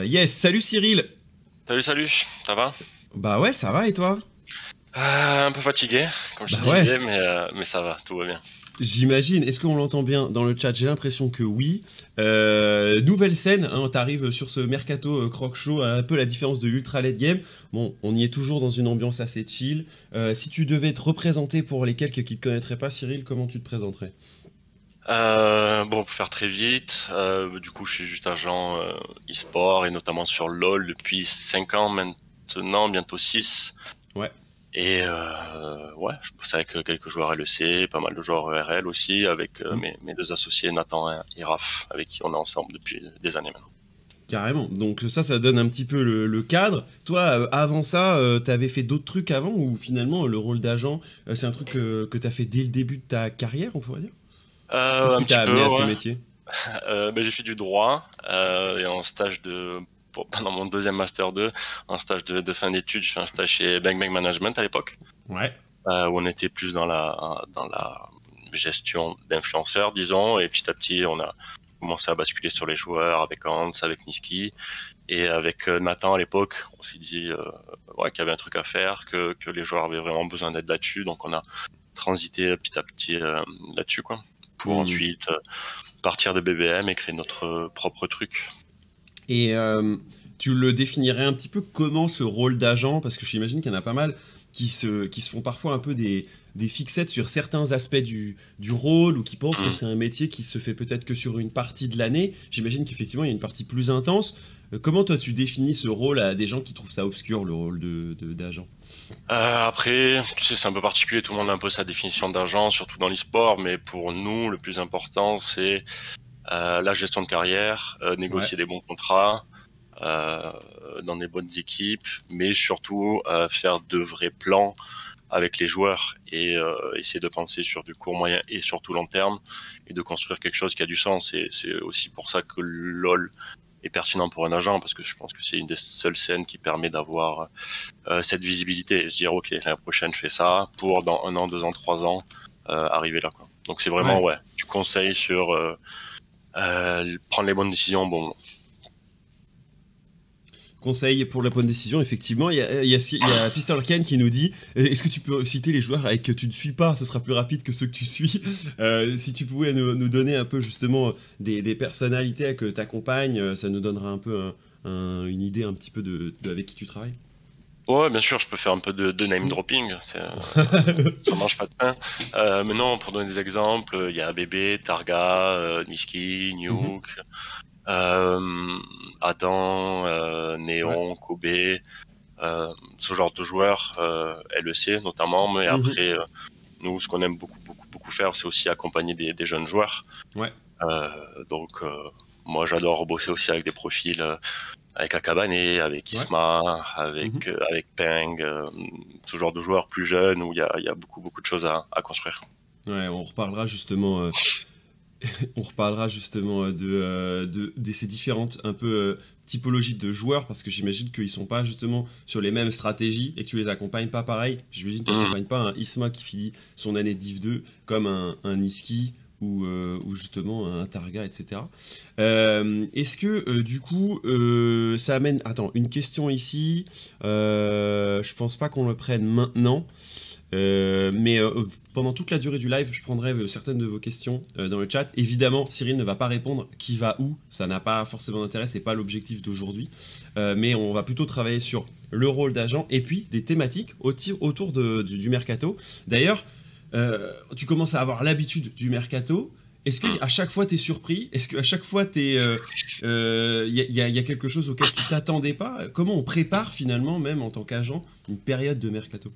Euh, yes, salut Cyril. Salut, salut, ça va? Bah ouais, ça va et toi? Euh, Un peu fatigué, comme je Bah te ouais. disais, mais, euh, mais ça va, tout va bien. J'imagine. Est-ce qu'on l'entend bien dans le chat? J'ai l'impression que oui. Euh, nouvelle scène, hein, t'arrives sur ce mercato euh, croc show, un peu la différence de l'ultra late game. Bon, on y est toujours dans une ambiance assez chill. Euh, si tu devais te représenter pour les quelques qui te connaîtraient pas, Cyril, comment tu te présenterais? Euh, bon, pour faire très vite, euh, du coup, je suis juste agent euh, e-sport et notamment sur LoL depuis 5 ans maintenant, bientôt 6. Ouais. Et euh, ouais, je bosse avec quelques joueurs LEC, pas mal de joueurs ERL aussi, avec euh, Mhm. mes, mes deux associés Nathan et Raph, avec qui on est ensemble depuis des années maintenant. Carrément. Donc ça, ça donne un petit peu le, le cadre. Toi, euh, avant ça, t'avais fait d'autres trucs avant ou finalement le rôle d'agent, c'est un truc que, t'as fait dès le début de ta carrière, on pourrait dire? Qu'est-ce un qui t'a amené à ce métier Euh, ben, j'ai fait du droit euh, et en stage de pendant mon deuxième master 2, en stage de, de fin d'études, je fais un stage chez Bang Bang Management à l'époque, Ouais. euh, où on était plus dans la dans la gestion d'influenceurs, disons, et petit à petit on a commencé à basculer sur les joueurs avec Hans, avec Niski et avec euh, Nathan à l'époque, on s'est dit euh, ouais, qu'il y avait un truc à faire, que, que les joueurs avaient vraiment besoin d'aide là-dessus, donc on a transité petit à petit euh, là-dessus quoi, pour Mhm. ensuite euh, partir de BBM et créer notre euh, propre truc. Et euh, tu le définirais un petit peu comment ce rôle d'agent? Parce que j'imagine qu'il y en a pas mal qui se, qui se font parfois un peu des, des fixettes sur certains aspects du, du rôle ou qui pensent que Mhm. c'est un métier qui se fait peut-être que sur une partie de l'année. J'imagine qu'effectivement il y a une partie plus intense. Comment toi tu définis ce rôle à des gens qui trouvent ça obscur, le rôle de- de- d'agent? Euh, après, tu sais, c'est un peu particulier, tout le monde a un peu sa définition d'agent, surtout dans l'e-sport, mais pour nous, le plus important, c'est euh, la gestion de carrière, euh, négocier des bons contrats, dans des bonnes équipes, mais surtout faire de vrais plans avec les joueurs et essayer de penser sur du court, moyen et surtout long terme et de construire quelque chose qui a du sens. Et c'est aussi pour ça que LOL est pertinent pour un agent parce que je pense que c'est une des seules scènes qui permet d'avoir euh, cette visibilité et se dire ok l'année prochaine je fais ça pour dans un an, deux ans, trois ans euh, arriver là quoi. Donc c'est vraiment ouais. tu conseilles sur euh, euh, prendre les bonnes décisions au bon moment. Conseil pour la bonne décision, effectivement. Il y a, il y a, a qui nous dit euh, Est-ce que tu peux citer les joueurs avec que tu ne suis pas? Ce sera plus rapide que ceux que tu suis. Euh, si tu pouvais nous, nous, donner un peu justement des, des personnalités que tu accompagnes, ça nous donnera un peu un, un, une idée un petit peu de, de, avec qui tu travailles. Ouais, bien sûr, je peux faire un peu de, de name dropping, ça mange pas de pain. Euh, mais non, pour donner des exemples, il y a Bébé, Targa, euh, Nuke, mm -hmm. Euh, Adam, euh, Néon, ouais. Kobe, euh, ce genre de joueurs, euh, LEC notamment, mais Mhm. mm -hmm. après, nous, ce qu'on aime beaucoup, beaucoup, beaucoup faire, c'est aussi accompagner des, des jeunes joueurs. Ouais. donc, moi, j'adore bosser aussi avec des profils, avec Akabane, avec Isma, ouais. avec, mm -hmm. avec Peng, ce genre de joueurs plus jeunes où il y a, y a, beaucoup, beaucoup de choses à, à construire. Ouais, on reparlera justement on reparlera justement de, de, de, ces différentes un peu typologies de joueurs parce que j'imagine qu'ils sont pas justement sur les mêmes stratégies et que tu les accompagnes pas pareil. J'imagine que tu n'accompagnes pas un Isma qui finit son année Div 2 comme un, un Niski ou, euh, ou, justement un Targa, etc. Euh, Est-ce que euh, du coup ça amène. Attends, une question ici. je pense pas qu'on le prenne maintenant. Euh, mais euh, pendant toute la durée du live, je prendrai euh, certaines de vos questions dans le chat. Évidemment, Cyril ne va pas répondre qui va où, ça n'a pas forcément d'intérêt, c'est pas l'objectif d'aujourd'hui. mais on va plutôt travailler sur le rôle d'agent et puis des thématiques autour du, mercato. D'ailleurs, tu commences à avoir l'habitude du mercato. Est-ce qu'à chaque fois tu es surpris? Est-ce qu'à chaque fois il y, y, y, a quelque chose auquel tu t'attendais pas? Comment on prépare finalement, même en tant qu'agent, une période de mercato?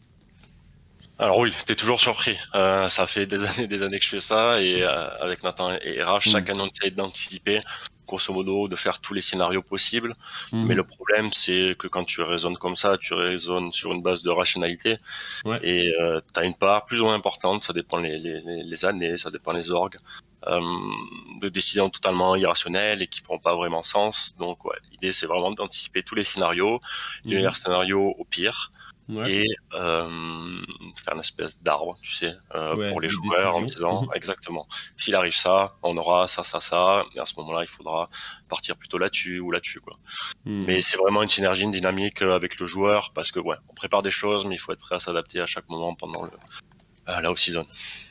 Alors oui, t'es toujours surpris. Euh, ça fait des années, des années que je fais ça et euh, avec Nathan et RH, mmh. chaque année on essaie d'anticiper, grosso modo, de faire tous les scénarios possibles. Mmh. Mais le problème, c'est que quand tu raisonnes comme ça, tu raisonnes sur une base de rationalité ouais. et euh, t'as une part plus ou moins importante. Ça dépend les, les, les années, ça dépend les orgues. Euh, de décisions totalement irrationnelles et qui font pas vraiment sens. Donc ouais, l'idée c'est vraiment d'anticiper tous les scénarios, du mmh. meilleur scénario au pire et euh, faire une espèce d'arbre, tu sais, euh, pour les joueurs en disant mhm. exactement, s'il arrive ça, on aura ça, ça, ça, et à ce moment-là, il faudra partir plutôt là-dessus ou là-dessus, quoi. Hmm. Mais c'est vraiment une synergie, une dynamique euh, avec le joueur, parce que ouais, on prépare des choses, mais il faut être prêt à s'adapter à chaque moment pendant le, ah, la off-season.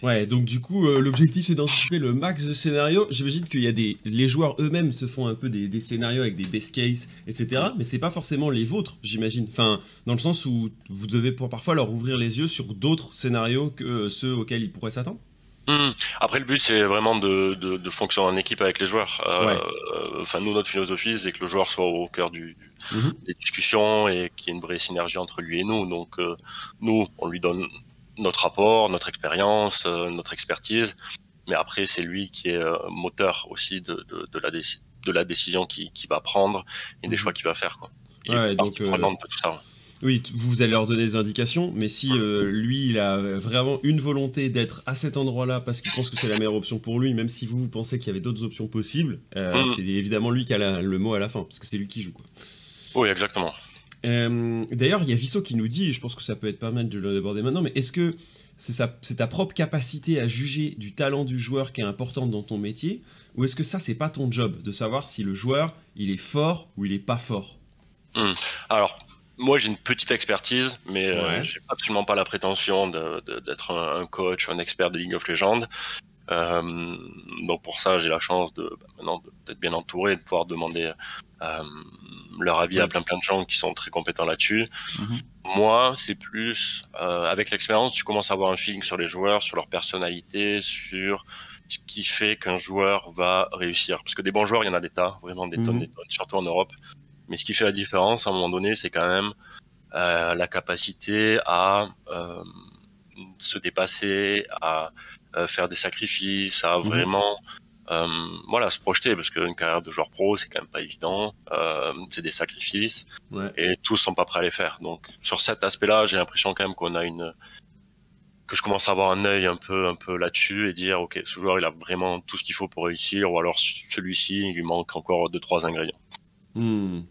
Ouais, donc du coup, euh, l'objectif c'est d'anticiper le max de scénarios. J'imagine qu'il y a des. Les joueurs eux-mêmes se font un peu des, scénarios avec des best case, etc. Mais c'est pas forcément les vôtres, j'imagine. Enfin, dans le sens où vous devez parfois leur ouvrir les yeux sur d'autres scénarios que ceux auxquels ils pourraient s'attendre. Hmm. Après, le but, c'est vraiment de, de, fonctionner en équipe avec les joueurs. Euh, enfin, nous, notre philosophie, c'est que le joueur soit au cœur du, mhm. des discussions et qu'il y ait une vraie synergie entre lui et nous. Donc, euh, nous, on lui donne notre rapport, notre expérience, euh, notre expertise. Mais après, c'est lui qui est euh, moteur aussi de, de, de la, de la décision qu'il qui va prendre et des mhm. choix qu'il va faire. Quoi. Il ouais, donc, euh, de tout ça. Oui, vous allez leur donner des indications, mais si lui, il a vraiment une volonté d'être à cet endroit-là parce qu'il pense que c'est la meilleure option pour lui, même si vous, vous pensez qu'il y avait d'autres options possibles, mhm. c'est évidemment lui qui a le mot à la fin, parce que c'est lui qui joue. Quoi. Oui, exactement. Euh, d'ailleurs, il y a Visso qui nous dit, et je pense que ça peut être pas mal de l'aborder maintenant, mais est-ce que c'est ta propre capacité à juger du talent du joueur qui est importante dans ton métier, ou est-ce que ça, c'est pas ton job de savoir si le joueur, il est fort ou il est pas fort? Hmm. Alors, moi, j'ai une petite expertise, mais euh, j'ai absolument pas la prétention d'être un, coach, un expert de League of Legends. Euh, donc pour ça, j'ai la chance de bah, maintenant d'être bien entouré, de pouvoir demander euh, leur avis à plein plein de gens qui sont très compétents là-dessus. Mhm. Moi, c'est plus euh, avec l'expérience, tu commences à avoir un feeling sur les joueurs, sur leur personnalité, sur ce qui fait qu'un joueur va réussir. Parce que des bons joueurs, il y en a des tas, vraiment des tonnes, mhm. des tonnes, surtout en Europe. Mais ce qui fait la différence, à un moment donné, c'est quand même euh, la capacité à euh, se dépasser, à euh, faire des sacrifices, à mhm. vraiment euh, voilà, se projeter parce qu'une carrière de joueur pro, c'est quand même pas évident. Euh, c'est des sacrifices et tous sont pas prêts à les faire. Donc sur cet aspect-là, j'ai l'impression quand même qu'on a une que je commence à avoir un œil un peu un peu là-dessus et dire ok, ce joueur il a vraiment tout ce qu'il faut pour réussir ou alors celui-ci il lui manque encore deux trois ingrédients. Hmm.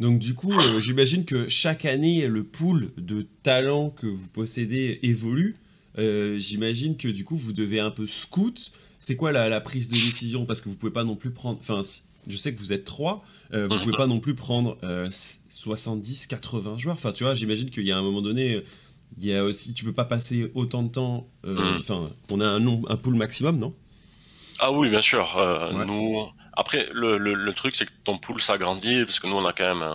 Donc du coup, euh, j'imagine que chaque année le pool de talents que vous possédez évolue. j'imagine que du coup vous devez un peu scout c'est quoi la, prise de décision? Parce que vous pouvez pas non plus prendre. Enfin, je sais que vous êtes trois, euh, vous pouvez pas non plus prendre 70, euh, 80 joueurs. Enfin, tu vois, j'imagine qu'il y a un moment donné, il y a aussi, tu peux pas passer autant de temps. Euh, mm. Enfin, on a un, un pool maximum, non? Ah oui, bien sûr. Nous, après, le, truc, c'est que ton pool s'agrandit parce que nous, on a quand même.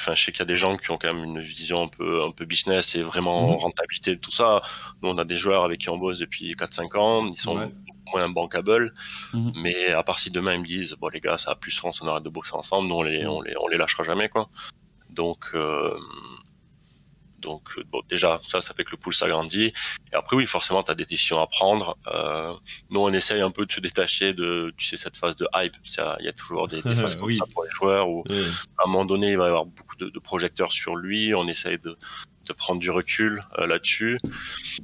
Enfin, je sais qu'il y a des gens qui ont quand même une vision un peu, un peu business et vraiment mm-hmm. rentabilité de tout ça. Nous, on a des joueurs avec qui on bosse depuis 4-5 ans. Ils sont moins bankable. Mhm. Mais à part si demain ils me disent, bon les gars, ça a plus sens, on arrête de bosser ensemble, nous on les, on les, on les lâchera jamais quoi. Donc, euh, donc bon, déjà ça, ça fait que le pool s'agrandit. Et après oui, forcément, tu as des décisions à prendre. Euh, nous on essaye un peu de se détacher de, tu sais, cette phase de hype. Il y a toujours des, phases comme ça pour les joueurs où à un moment donné il va y avoir beaucoup de, de projecteurs sur lui. On essaye de, de prendre du recul euh, là-dessus.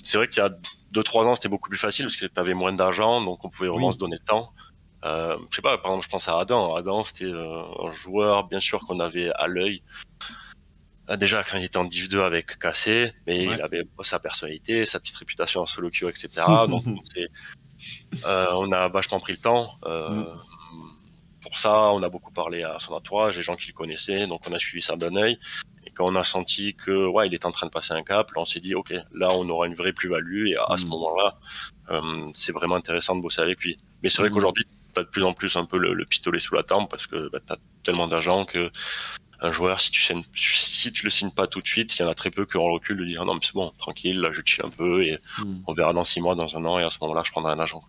C'est vrai qu'il y a 2-3 ans, c'était beaucoup plus facile parce que tu avais moins d'argent, donc on pouvait vraiment se donner le temps. Euh, je sais pas, par exemple, je pense à Adam. Adam, c'était euh, un joueur, bien sûr, qu'on avait à l'œil. Euh, déjà, quand il était en Div 2 avec Cassé, mais il avait sa personnalité, sa petite réputation en solo queue, etc. donc, euh, on a vachement pris le temps. Mm. Pour ça, on a beaucoup parlé à son entourage, les gens qui le connaissaient, donc on a suivi ça d'un œil quand on a senti que ouais, il est en train de passer un cap, là on s'est dit ok, là on aura une vraie plus-value et à, ce hmm. moment-là, euh, c'est vraiment intéressant de bosser avec lui. Mais c'est vrai hmm. qu'aujourd'hui, tu as de plus en plus un peu le, pistolet sous la tempe parce que bah, tu as tellement d'argent que un joueur, si tu, signes, si tu le signes pas tout de suite, il y en a très peu qui ont le recul de dire non mais c'est bon, tranquille, là je chill un peu et hmm. on verra dans six mois, dans un an et à ce moment-là je prendrai un agent.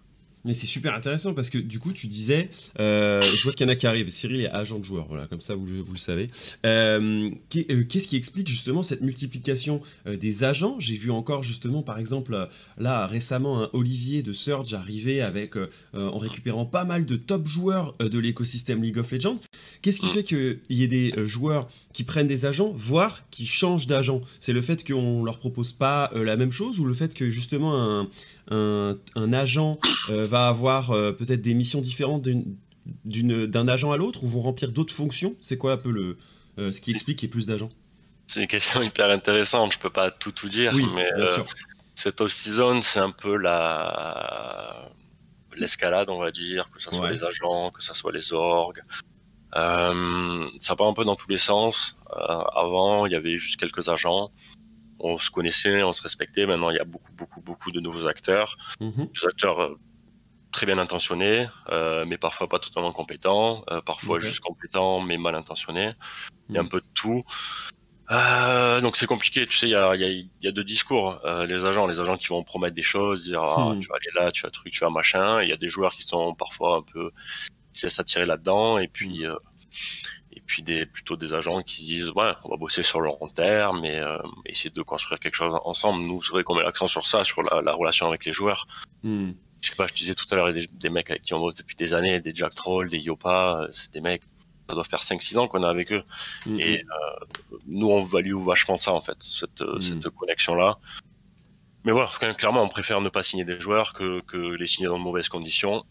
Mais c'est super intéressant parce que du coup, tu disais, euh, je vois qu'il y en a qui arrivent. Cyril est agent de joueur, voilà, comme ça vous, vous le savez. Euh, euh, qu'est-ce qui explique justement cette multiplication des agents? J'ai vu encore justement, par exemple, là récemment, un Olivier de Surge arriver avec, en récupérant pas mal de top joueurs de l'écosystème League of Legends. Qu'est-ce qui fait qu'il y ait des joueurs qui prennent des agents, voire qui changent d'agent? C'est le fait qu'on leur propose pas la même chose ou le fait que justement un un, agent euh, va avoir euh, peut-être des missions différentes d'un agent à l'autre ou vont remplir d'autres fonctions? C'est quoi un peu le, euh, ce qui explique qu'il y ait plus d'agents? C'est une question hyper intéressante. Je peux pas tout tout dire, mais euh, cette off-season, c'est un peu la l'escalade, on va dire, que ce soit les agents, que ce soit les orgues. Euh, ça part un peu dans tous les sens. Euh, avant, il y avait juste quelques agents. On se connaissait, on se respectait. Maintenant, il y a beaucoup, beaucoup, beaucoup de nouveaux acteurs. Mm-hmm. Des acteurs très bien intentionnés, mais parfois pas totalement compétents, parfois juste compétents mais mal intentionnés. Il y a un mm. peu de tout. Euh, donc c'est compliqué, tu sais, il y a, y, a, y a, deux discours. Euh, les agents, les agents qui vont promettre des choses, dire ah, hmm. tu vas aller là, tu vas truc, tu vas machin. Il y a des joueurs qui sont parfois un peu qui laissent attirer là-dedans, et puis euh, et puis des plutôt des agents qui disent ouais, on va bosser sur le long terme, mais euh, essayer de construire quelque chose ensemble. Nous, c'est vrai qu'on met l'accent sur ça, sur la, la, relation avec les joueurs. Hmm. Je sais pas, je disais tout à l'heure, des, des mecs avec qui on bosse depuis des années, des Jack Troll, des Yopa, euh, c'est des mecs ça doit faire 5-6 ans qu'on est avec eux. Mm-hmm. Et euh, nous, on value vachement ça, en fait, cette, euh, mm. cette connexion-là. Mais voilà, clairement, on préfère ne pas signer des joueurs que, que les signer dans de mauvaises conditions.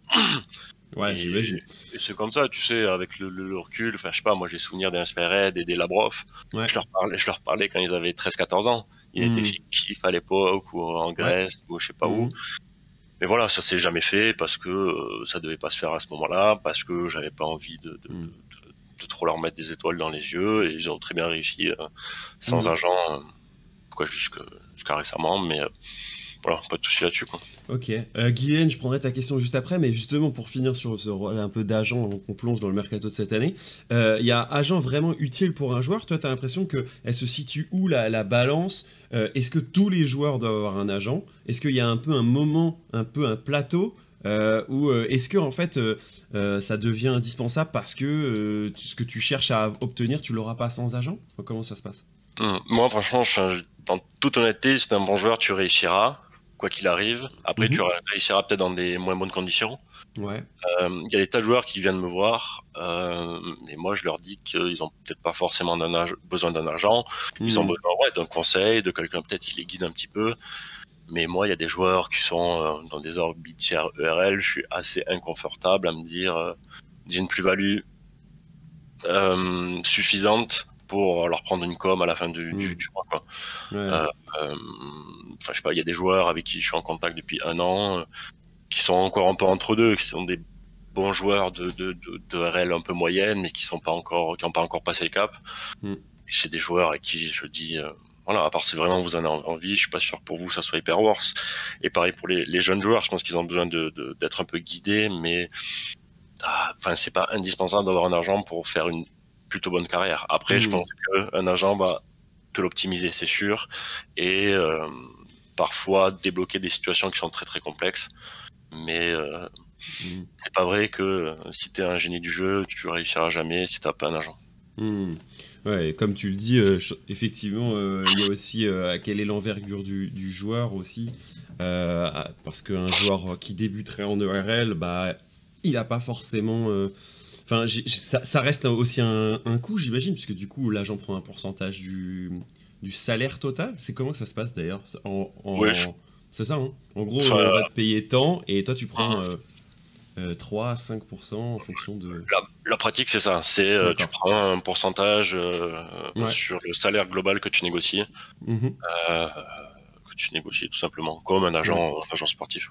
Ouais, j'imagine. Et c'est comme ça, tu sais, avec le, le, recul. Enfin, je sais pas, moi, j'ai souvenir des Inspired et des Labrov. Ouais. Je, leur parlais, je leur parlais quand ils avaient 13-14 ans. Ils étaient fictifs à l'époque, ou en Grèce, ou je sais pas où. Mm-hmm. Mais voilà, ça s'est jamais fait parce que euh, ça devait pas se faire à ce moment-là, parce que j'avais pas envie de, de, de trop leur mettre des étoiles dans les yeux et ils ont très bien réussi euh, sans agent, euh, jusqu'à récemment, mais euh, voilà, pas de souci là-dessus. Ok. Euh, Guylaine, je prendrai ta question juste après, mais justement pour finir sur ce rôle un peu d'agent qu'on plonge dans le mercato de cette année, il y a agent vraiment utile pour un joueur? Toi, tu as l'impression qu'elle se situe où la, la balance? Est-ce que tous les joueurs doivent avoir un agent? Est-ce qu'il y a un peu un moment, un peu un plateau euh, ou euh, est-ce que en fait euh, ça devient indispensable parce que ce que tu cherches à obtenir tu l'auras pas sans agent? Comment ça se passe? Hum, Moi franchement, dans toute honnêteté, si tu un bon joueur, tu réussiras quoi qu'il arrive. Après, tu mhm. réussiras peut-être dans des moins bonnes conditions. Ouais. Il y a des tas de joueurs qui viennent me voir, et moi je leur dis qu'ils ont peut-être pas forcément besoin d'un agent, ils ont mhm. besoin ouais, d'un conseil, de quelqu'un peut-être qui les guide un petit peu. Mais moi, il y a des joueurs qui sont euh, dans des orbites ERL, je suis assez inconfortable à me dire euh, une plus-value euh, suffisante pour leur prendre une com à la fin du, du, mm. mois. Quoi. Euh, euh, je sais pas, il y a des joueurs avec qui je suis en contact depuis un an qui sont encore un peu entre deux, qui sont des bons joueurs de, de, de, de RL un peu moyenne, mais qui sont pas encore, qui n'ont pas encore passé le cap. Mm. C'est des joueurs avec qui je dis, voilà, à part si vraiment vous en avez envie, je suis pas sûr que pour vous ça soit hyper worse. Et pareil pour les, les jeunes joueurs, je pense qu'ils ont besoin de, d'être un peu guidés, mais ah, enfin c'est pas indispensable d'avoir un agent pour faire une plutôt bonne carrière. Après, je mmh. pense qu'un agent va te l'optimiser, c'est sûr, et euh, parfois débloquer des situations qui sont très très complexes. Mais euh, mmh. c'est pas vrai que si tu es un génie du jeu, tu réussiras jamais si t'as pas un agent. Mmh. Ouais, comme tu le dis, euh, effectivement, il y a aussi euh, quelle est l'envergure du, du, joueur aussi. parce qu'un joueur qui débuterait en ERL, bah, il n'a pas forcément. Enfin, ça, ça, reste aussi un, un coût, j'imagine, puisque du coup, l'agent prend un pourcentage du, du salaire total. C'est comment que ça se passe d'ailleurs? En, C'est ça, hein En gros, on va te payer tant et toi, tu prends. 3 à 5% en fonction de... La, pratique, c'est ça. C'est euh, tu prends un pourcentage euh, sur le salaire global que tu négocies, mhm. euh, que tu négocies tout simplement, comme un agent, agent sportif.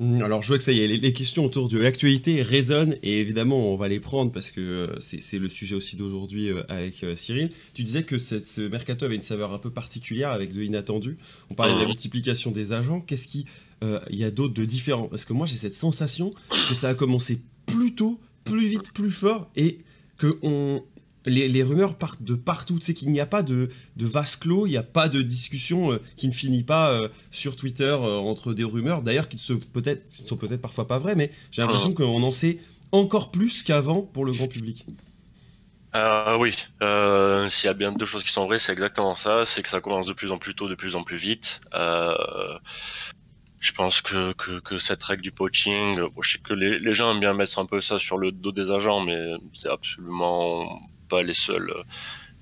Mmh, alors je vois que ça y est, les, questions autour de l'actualité résonnent et évidemment on va les prendre parce que c'est le sujet aussi d'aujourd'hui avec Cyril. Tu disais que ce mercato avait une saveur un peu particulière avec de l'inattendu. On parlait de la mmh. multiplication des agents. Qu'est-ce qui euh, y a d'autres de différents? Parce que moi, j'ai cette sensation que ça a commencé plus tôt, plus vite, plus fort, et que on, les, rumeurs partent de partout. Tu sais qu'il n'y a pas de, de vase clos, il n'y a pas de discussion euh, qui ne finit pas euh, sur Twitter entre des rumeurs, d'ailleurs qui ne peut-être, sont peut-être parfois pas vraies, mais j'ai l'impression ah. qu'on en sait encore plus qu'avant pour le grand public. oui, s'il y a bien deux choses qui sont vraies, c'est exactement ça. C'est que ça commence de plus en plus tôt, de plus en plus vite. Je pense que, que, que, cette règle du poaching, je sais que les, les, gens aiment bien mettre un peu ça sur le dos des agents, mais c'est absolument pas les seuls,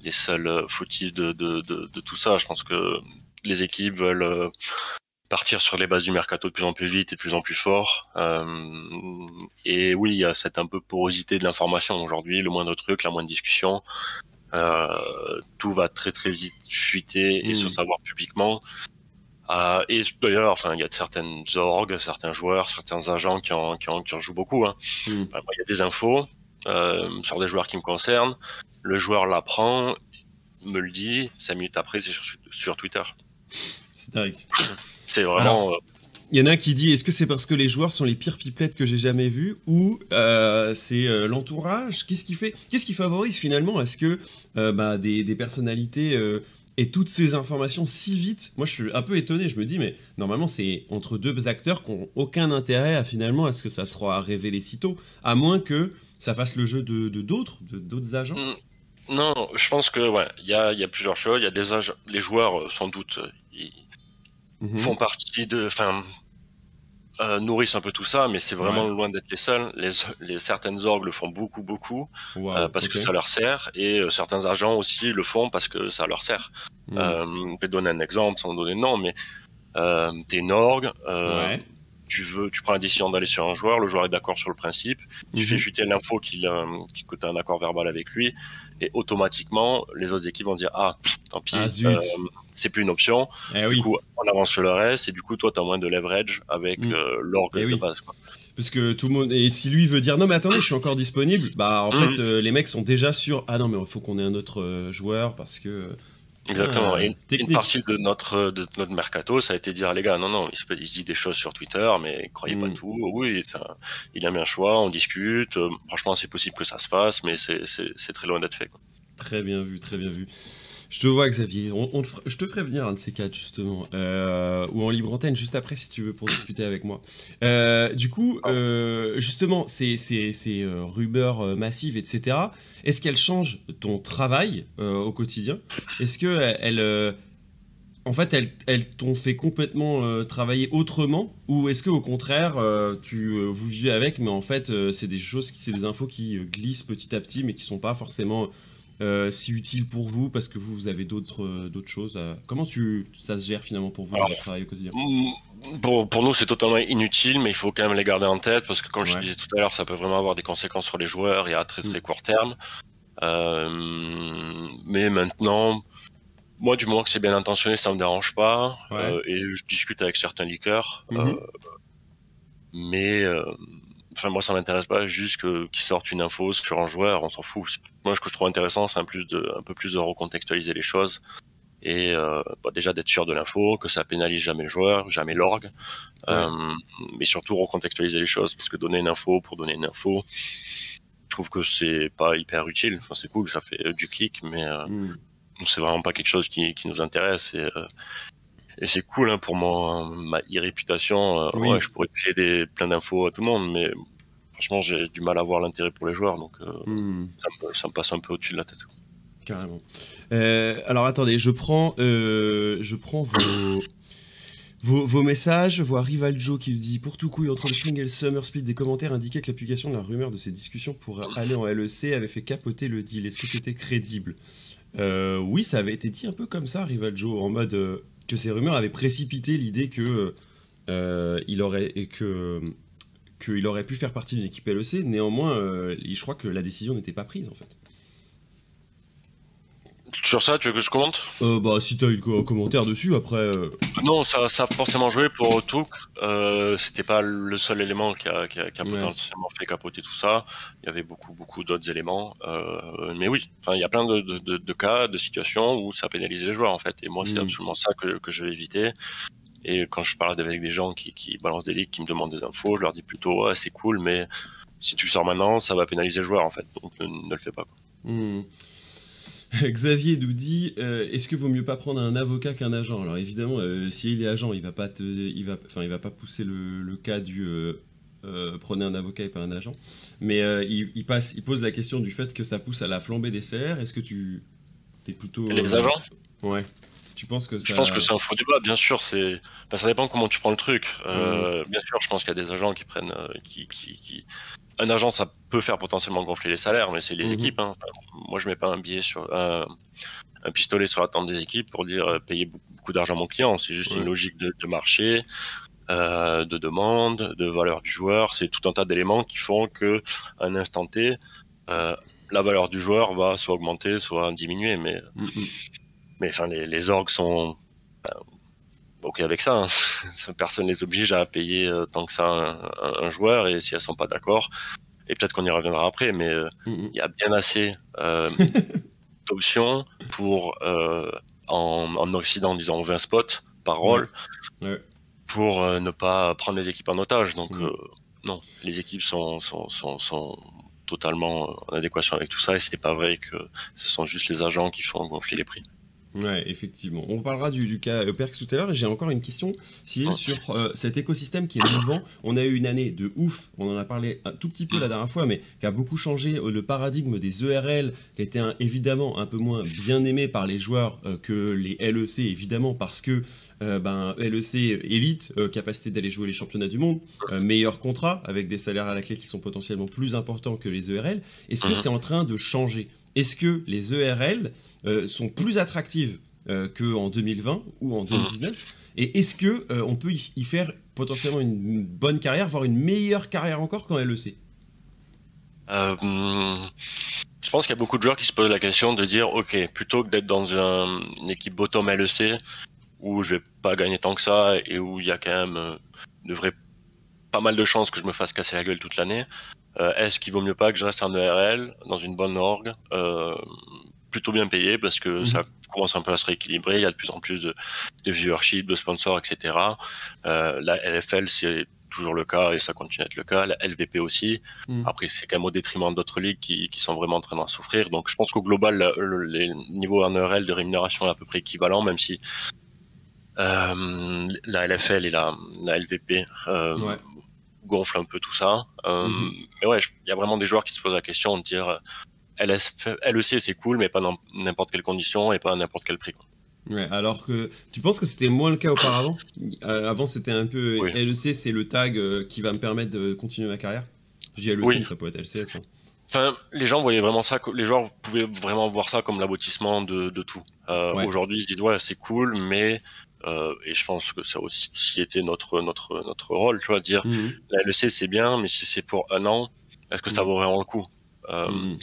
les seuls fautifs de, de, de, de, tout ça. Je pense que les équipes veulent euh, partir sur les bases du mercato de plus en plus vite et de plus en plus fort. Euh, et oui, il y a cette un peu porosité de l'information aujourd'hui, le moindre truc, la moindre discussion. tout va très très vite fuiter et se Mm. savoir publiquement. Euh, et d'ailleurs, enfin, il y a certaines orgues, certains joueurs, certains agents qui en, qui en, qui en jouent beaucoup. Hein. Mm. Euh, moi, Il y a des infos euh, sur des joueurs qui me concernent. Le joueur l'apprend, me le dit. Cinq minutes après, c'est sur, sur Twitter. C'est dingue. C'est vraiment. euh, Il y en a un qui dit est-ce que c'est parce que les joueurs sont les pires pipelettes que j'ai jamais vues ou euh, c'est euh, l'entourage? Qu'est-ce qui fait Qu'est-ce qui favorise finalement à ce que euh, bah, des, des personnalités euh, aient toutes ces informations si vite? Moi, je suis un peu étonné. Je me dis mais normalement c'est entre deux acteurs qui ont aucun intérêt à finalement à ce que ça sera révélé si tôt, à moins que ça fasse le jeu de d'autres, de d'autres agents? Mm. Non, je pense que ouais, il y a, il y a plusieurs choses. Il y a des âges, les joueurs euh, sans doute euh, Mhm. font partie de, enfin, euh, nourrissent un peu tout ça, mais c'est vraiment loin d'être les seuls. Les, les certaines orgues le font beaucoup, beaucoup euh, parce que ça leur sert, et euh, certains agents aussi le font parce que ça leur sert. Mhm. Je vais te donner un exemple sans donner de nom, mais euh, t'es une orgue, euh, ouais. Tu veux, tu prends la décision d'aller sur un joueur, le joueur est d'accord sur le principe, tu Mhm. fais fuiter l'info qu'il euh, qu'il- que tu as un accord verbal avec lui, et automatiquement, les autres équipes vont dire Ah, tant pis, Ah, euh, c'est plus une option. Eh Du oui. coup, on avance sur le reste, et du coup, toi, tu as moins de leverage avec Mm. euh, l'orgue Eh de oui. base. Quoi. Parce que tout le monde. Et si lui veut dire non, mais attendez, je suis encore disponible, bah en Mhm. fait, euh, les mecs sont déjà sur. Ah non, mais il faut qu'on ait un autre joueur parce que. Exactement. Ah, et une, partie de notre, de notre mercato, ça a été dire les gars, non, non, il se, il se dit des choses sur Twitter, mais croyez pas Mm. tout. Oui, ça, il a mis un choix, on discute. euh, franchement, c'est possible que ça se fasse, mais c'est très loin d'être fait. Quoi. Très bien vu, très bien vu. Je te vois, Xavier. On, on te fera- je te ferai venir un de ces quatre, justement. euh, ou en libre antenne, juste après, si tu veux, pour discuter avec moi. Euh, du coup, euh, justement, ces, ces, ces rumeurs massives, etc., est-ce qu'elles changent ton travail au quotidien? Est-ce que elles, euh, en fait, elles, elles t'ont fait complètement travailler autrement? Ou est-ce que au contraire, tu, vous vivez avec, mais en fait, c'est des choses, c'est des infos qui glissent petit à petit, mais qui sont pas forcément euh, si utiles pour vous parce que vous, vous avez d'autres euh, d'autres choses à- Comment tu, ça se gère finalement pour vous, Alors, votre travail au quotidien Pour, pour nous, c'est totalement inutile, mais il faut quand même les garder en tête parce que, comme je Ouais. disais tout à l'heure, ça peut vraiment avoir des conséquences sur les joueurs et à très très Mm. court terme. Euh, mais maintenant, moi, du moment que c'est bien intentionné, ça me dérange pas. Ouais. Euh, et je discute avec certains leakers. Mhm. euh, mais, euh, enfin, moi, ça m'intéresse pas juste que- qu'ils sortent une info sur un joueur, on s'en fout. Moi, ce que je trouve intéressant, c'est un, plus de, un peu plus de recontextualiser les choses et euh, bah, déjà d'être sûr de l'info, que ça pénalise jamais le joueur, jamais l'orgue, Ouais. euh, mais surtout recontextualiser les choses, parce que donner une info pour donner une info, je trouve que c'est pas hyper utile. Enfin, c'est cool, ça fait euh, du clic, mais euh, Hmm. c'est vraiment pas quelque chose qui, qui nous intéresse. Et, et c'est cool hein, pour mon, ma e-réputation. euh, Oui. ouais, je pourrais filer des, plein d'infos à tout le monde, mais franchement, j'ai du mal à voir l'intérêt pour les joueurs, donc euh, Hmm. ça, me, ça me passe un peu au-dessus de la tête. Carrément. Euh, alors attendez, je prends, je prends vos, vos, vos messages. Je vois Rivaljo qui dit Pour tout coup, entre le Spring et le Summer Split, des commentaires indiquaient que la publication de la rumeur de ces discussions pour aller en LEC avait fait capoter le deal. Est-ce que c'était crédible? Euh, Oui, ça avait été dit un peu comme ça, Rivaljo, en mode euh, que ces rumeurs avaient précipité l'idée que euh, aurait et que qu'il aurait pu faire partie d'une équipe LEC. Néanmoins, euh, je crois que la décision n'était pas prise en fait. Sur ça, tu veux que je commente Euh, bah, si t'as eu un commentaire dessus, après. euh, Non, ça, ça a forcément joué pour Touk. Euh, C'était pas le seul élément qui a, qui a, qui a Ouais. potentiellement fait capoter tout ça. Il y avait beaucoup, beaucoup d'autres éléments. Euh, mais oui, enfin, il y a plein de, de, de, de cas, de situations où ça pénalise les joueurs en fait. Et moi, c'est Mm. absolument ça que, que je vais éviter. Et quand je parle avec des gens qui, qui balancent des leaks, qui me demandent des infos, je leur dis plutôt ouais, c'est cool, mais si tu sors maintenant, ça va pénaliser le joueur en fait. Donc ne, ne le fais pas. quoi. hmm. Xavier nous dit euh, est-ce que vaut mieux pas prendre un avocat qu'un agent? Alors évidemment, euh, si il est agent, il va pas te, il va, enfin, il va pas pousser le, le cas du euh, euh, prenez un avocat et pas un agent. Mais il, il passe, il pose la question du fait que ça pousse à la flambée des salaires. Est-ce que tu es plutôt Les agents? Ouais. Tu penses que ça Je pense que c'est un faux débat, bien sûr. C'est, enfin, ça dépend comment tu prends le truc. Euh, Bien sûr, je pense qu'il y a des agents qui prennent, qui, qui, qui, un agent, ça peut faire potentiellement gonfler les salaires, mais c'est les Mhm. équipes. Hein. Moi, je mets pas un billet sur un, un pistolet sur la tente des équipes pour dire euh, payer beaucoup, beaucoup d'argent à mon client. C'est juste Ouais. une logique de, de marché, euh, de demande, de valeur du joueur. C'est tout un tas d'éléments qui font que, à un instant T, euh, la valeur du joueur va soit augmenter, soit diminuer. Mais, mm. mais enfin, les, les orgs sont ben, ok avec ça. Hein. Personne les oblige à payer euh, tant que ça un, joueur et si elles sont pas d'accord, et peut-être qu'on y reviendra après, mais euh, mm, il y a bien assez euh, d'options pour en, en, Occident, disons 20 spots par rôle. Pour ne pas prendre les équipes en otage. Donc, non, les équipes sont, sont, sont, sont totalement en adéquation avec tout ça et c'est pas vrai que ce sont juste les agents qui font gonfler les prix. Ouais, effectivement. On parlera du, du cas euh, Perks tout à l'heure et j'ai encore une question, Cyril, sur euh, cet écosystème qui est mouvant. On a eu une année de ouf, on en a parlé un tout petit peu la dernière fois, mais qui a beaucoup changé euh, le paradigme des ERL, qui été évidemment un peu moins bien aimé par les joueurs que les LEC, évidemment, parce que ben, LEC élite, capacité d'aller jouer les championnats du monde, meilleur contrat avec des salaires à la clé qui sont potentiellement plus importants que les ERL. Est-ce que mhm. c'est en train de changer? Est-ce que les ERL euh, sont plus attractives euh, qu'en 2020 ou en 2019 mmh. Et est-ce que euh, on peut y, faire potentiellement une bonne carrière, voire une meilleure carrière encore quand elle le sait? Je pense qu'il y a beaucoup de joueurs qui se posent la question de dire, ok, plutôt que d'être dans une équipe bottom LEC où je vais pas gagner tant que ça et où il y a quand même de vrai pas mal de chances que je me fasse casser la gueule toute l'année, est-ce qu'il vaut mieux pas que je reste en ERL dans une bonne org plutôt bien payé parce que mhm. ça commence un peu à se rééquilibrer. Il y a de plus en plus de, de viewership, de sponsors, etc. Euh, la LFL, c'est toujours le cas et ça continue à être le cas. La LVP aussi. Mhm. Après, c'est quand même au détriment d'autres ligues qui, qui, sont vraiment en train d'en souffrir. Donc, je pense qu'au global, les niveaux en ERL de rémunération est à peu près équivalent, même si euh, la LFL et la, la LVP euh, gonflent un peu tout ça. Euh, mhm. Mais ouais, il y a vraiment des joueurs qui se posent la question de dire LEC c'est cool, mais pas dans n'importe quelle condition et pas à n'importe quel prix. Ouais, alors que tu penses que c'était moins le cas auparavant? Euh, Avant c'était un peu LEC, c'est le tag euh, qui va me permettre de continuer ma carrière? Je dis LEC, mais ça peut être LCS. Hein. Enfin, les gens voyaient vraiment ça, les joueurs pouvaient vraiment voir ça comme l'aboutissement de, tout. Euh, aujourd'hui, ils se disent ouais, c'est cool, mais et je pense que ça aussi été notre notre notre rôle, tu vois, dire mhm. la LEC c'est bien, mais si c'est pour un an, est-ce que ça mhm. vaut vraiment le coup? Mhm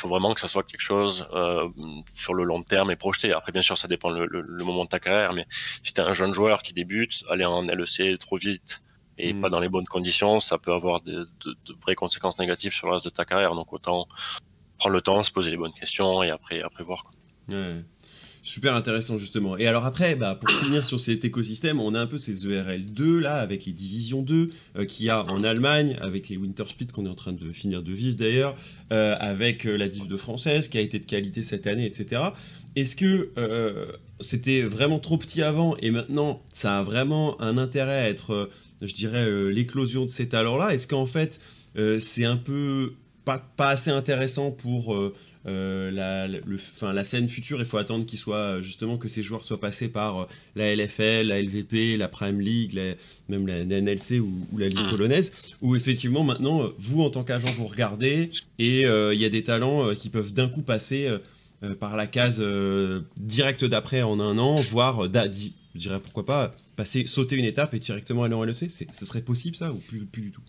faut vraiment que ça soit quelque chose euh, sur le long terme et projeté. Après, bien sûr, ça dépend le, le, moment de ta carrière, mais si tu es un jeune joueur qui débute, aller en LEC trop vite et mm. pas dans les bonnes conditions, ça peut avoir de, de, de, vraies conséquences négatives sur le reste de ta carrière. Donc autant prendre le temps, se poser les bonnes questions et après, après voir. Quoi. Super intéressant justement. Et alors après, bah, pour finir sur cet écosystème, on a un peu ces ERL 2 là, avec les divisions 2 euh, qu'il y a en Allemagne, avec les Winter Speed qu'on est en train de finir de vivre d'ailleurs, euh, avec euh, la div de française qui a été de qualité cette année, etc. Est-ce que c'était vraiment trop petit avant et maintenant ça a vraiment un intérêt à être, je dirais, l'éclosion de ces talents-là Est-ce qu'en fait c'est un peu pas, pas, assez intéressant pour euh, la, le, enfin, la scène future, il faut attendre qu'il soit euh, justement que ces joueurs soient passés par euh, la LFL, la LVP, la Prime League, même la, NLC ou, la Ligue mm. polonaise, où effectivement maintenant vous en tant qu'agent vous regardez et il y a des talents qui peuvent d'un coup passer par la case directe d'après en un an, voire je dirais pourquoi pas passer, sauter une étape et directement aller en LEC. Ce serait possible ça ou plus, plus du tout?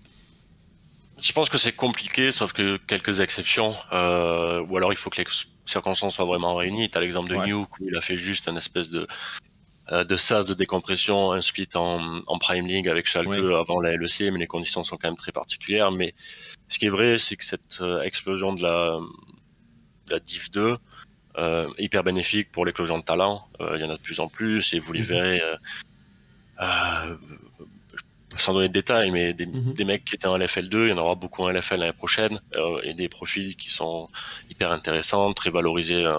Je pense que c'est compliqué, sauf que quelques exceptions. Euh, ou alors il faut que les circonstances soient vraiment réunies. T'as l'exemple de Nuke où il a fait juste un espèce de euh, de sas de décompression, un split en, en Prime League avec Schalke avant la LEC, mais les conditions sont quand même très particulières. Mais ce qui est vrai, c'est que cette euh, explosion de la, de la Div 2 euh, est hyper bénéfique pour l'éclosion de talent. Euh, il y en a de plus en plus et vous les mhm. verrez. Euh, sans donner de détails, mais des, mhm. des, mecs qui étaient en LFL2, il y en aura beaucoup en LFL l'année prochaine, euh, et des profils qui sont hyper intéressants, très valorisés euh,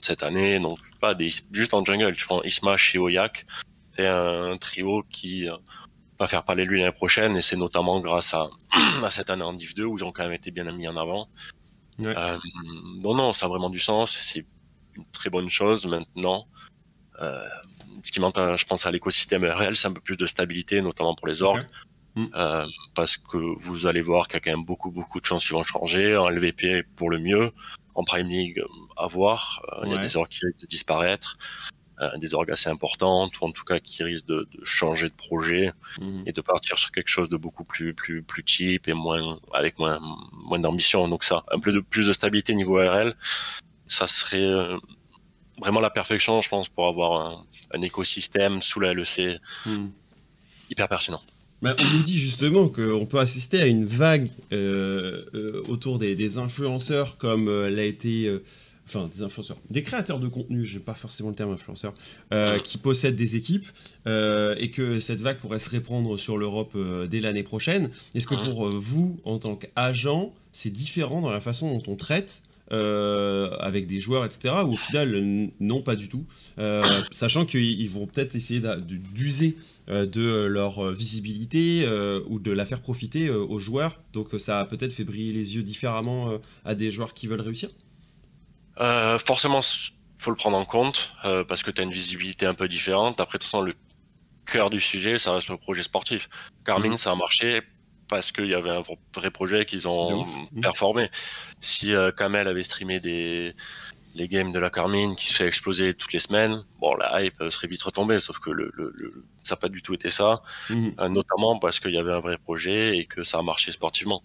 cette année. Donc pas des juste en jungle, tu prends Ismash et Oyak, c'est un, trio qui euh, va faire parler de lui l'année prochaine, et c'est notamment grâce à, à cette année en Div 2 où ils ont quand même été bien mis en avant. Euh, non, non, ça a vraiment du sens, c'est une très bonne chose maintenant. Euh, ce qui manque, je pense, à l'écosystème réel, c'est un peu plus de stabilité, notamment pour les orgues. Mm. Euh, parce que vous allez voir qu'il y a quand même beaucoup beaucoup de chances qui vont changer. En LVP pour le mieux, en Prime League à voir. Euh, il y a des orgues qui risquent de disparaître. des orgues assez importantes, ou en tout cas qui risquent de, changer de projet mhm. et de partir sur quelque chose de beaucoup plus plus plus cheap et moins avec moins moins d'ambition. Donc ça, un peu de plus de stabilité niveau RL, ça serait vraiment la perfection, je pense, pour avoir un, écosystème sous la LEC mhm. hyper pertinent. on nous dit justement qu'on peut assister à une vague euh, euh, autour des, influenceurs comme euh, l'a été enfin des influenceurs, des créateurs de contenu, j'aime pas forcément le terme influenceur, qui possèdent des équipes et que cette vague pourrait se répandre sur l'Europe dès l'année prochaine. Est-ce que pour vous, en tant qu'agent, c'est différent dans la façon dont on traite avec des joueurs, etc. Ou au final, non, pas du tout. sachant qu'ils vont peut-être essayer d'user euh, de leur euh, visibilité euh, ou de la faire profiter aux joueurs. Donc ça a peut-être fait briller les yeux différemment à des joueurs qui veulent réussir Forcément, faut le prendre en compte parce que tu as une visibilité un peu différente. Après, de toute façon, le cœur du sujet, ça reste le projet sportif. Carmine, mhm. ça a marché parce qu'il y avait un vrai projet qu'ils ont performé. Si Kamel avait streamé des, les games de la Carmine qui se fait exploser toutes les semaines, bon, la hype serait vite retombée, sauf que le, ça n'a pas du tout été ça, mhm. euh, notamment parce qu'il y avait un vrai projet et que ça a marché sportivement.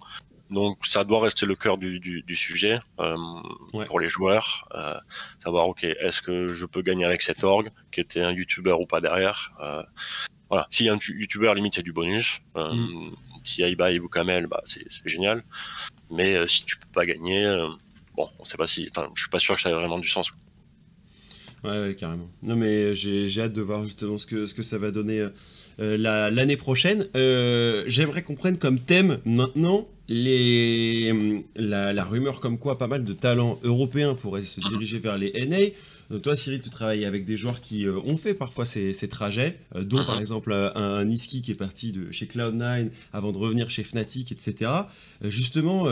Donc ça doit rester le cœur du, du, sujet euh, pour les joueurs, euh, savoir ok est-ce que je peux gagner avec cet org qui était un youtubeur ou pas derrière. voilà, si un youtubeur limite c'est du bonus. Mhm. Si Aiba ou Kamel, bah, c'est génial. Mais si tu peux pas gagner, bon, on sait pas si. Enfin, je suis pas sûr que ça ait vraiment du sens. Ouais, carrément. Non, mais j'ai hâte de voir justement ce que, ce que ça va donner euh, l'année prochaine. Euh, j'aimerais qu'on prenne comme thème maintenant les, la, rumeur comme quoi pas mal de talents européens pourraient se diriger vers les NA. Euh, toi, Cyril, tu travailles avec des joueurs qui ont fait parfois ces, trajets, dont par exemple un, Niski qui est parti de chez Cloud9 avant de revenir chez Fnatic, etc. justement,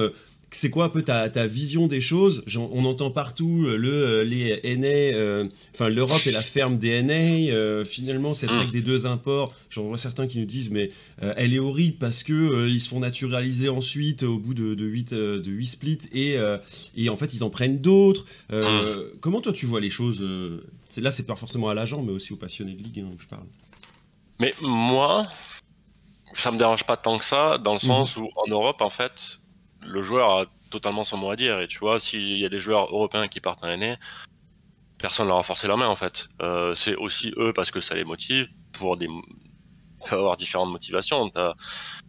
c'est quoi un peu ta, vision des choses? On entend partout euh, le, euh, les NA, euh, enfin l'Europe est la ferme des NA. finalement, cette règle mm. des deux imports, j'en vois certains qui nous disent mais elle est horrible parce que ils se font naturaliser ensuite au bout de, de 8, de 8 splits et, et en fait ils en prennent d'autres. Mm. Comment toi tu vois les choses Là, c'est pas forcément à l'agent, mais aussi aux passionnés de ligue hein, je parle. Mais moi, ça me dérange pas tant que ça, dans le mm. sens où en Europe, en fait, le joueur a totalement son mot à dire. Et tu vois, s'il y a des joueurs européens qui partent un année, personne leur a forcé la main en fait. Euh, c'est aussi eux parce que ça les motive pour des avoir différentes motivations. As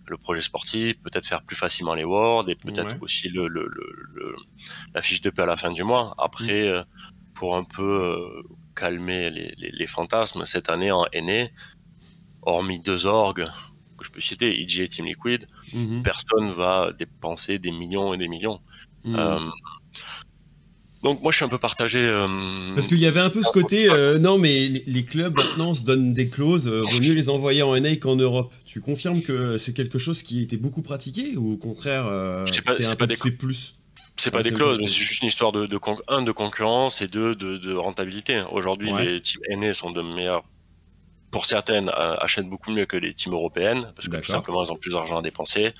le projet sportif, peut-être faire plus facilement les wards et peut-être aussi le, la fiche de paix à la fin du mois. Après, mm. euh, pour un peu euh, calmer les, fantasmes, cette année en NA, hormis deux orgues que je peux citer, EG et Team Liquid, Mhm. Personne va dépenser des millions et des millions. Mhm. Euh, donc moi je suis un peu partagé. Euh, Parce qu'il y avait un peu ce côté, euh, non mais les, clubs maintenant se donnent des clauses, vaut mieux les envoyer en NA qu'en Europe. Tu confirmes que c'est quelque chose qui été beaucoup pratiqué ou au contraire c'est plus c'est pas des clauses, c'est juste une histoire de, de, un, de concurrence et deux de, de rentabilité. Aujourd'hui, les teams NA sont de meilleurs pour certaines, euh, achètent beaucoup mieux que les teams européennes, parce que tout simplement, elles ont plus d'argent à dépenser.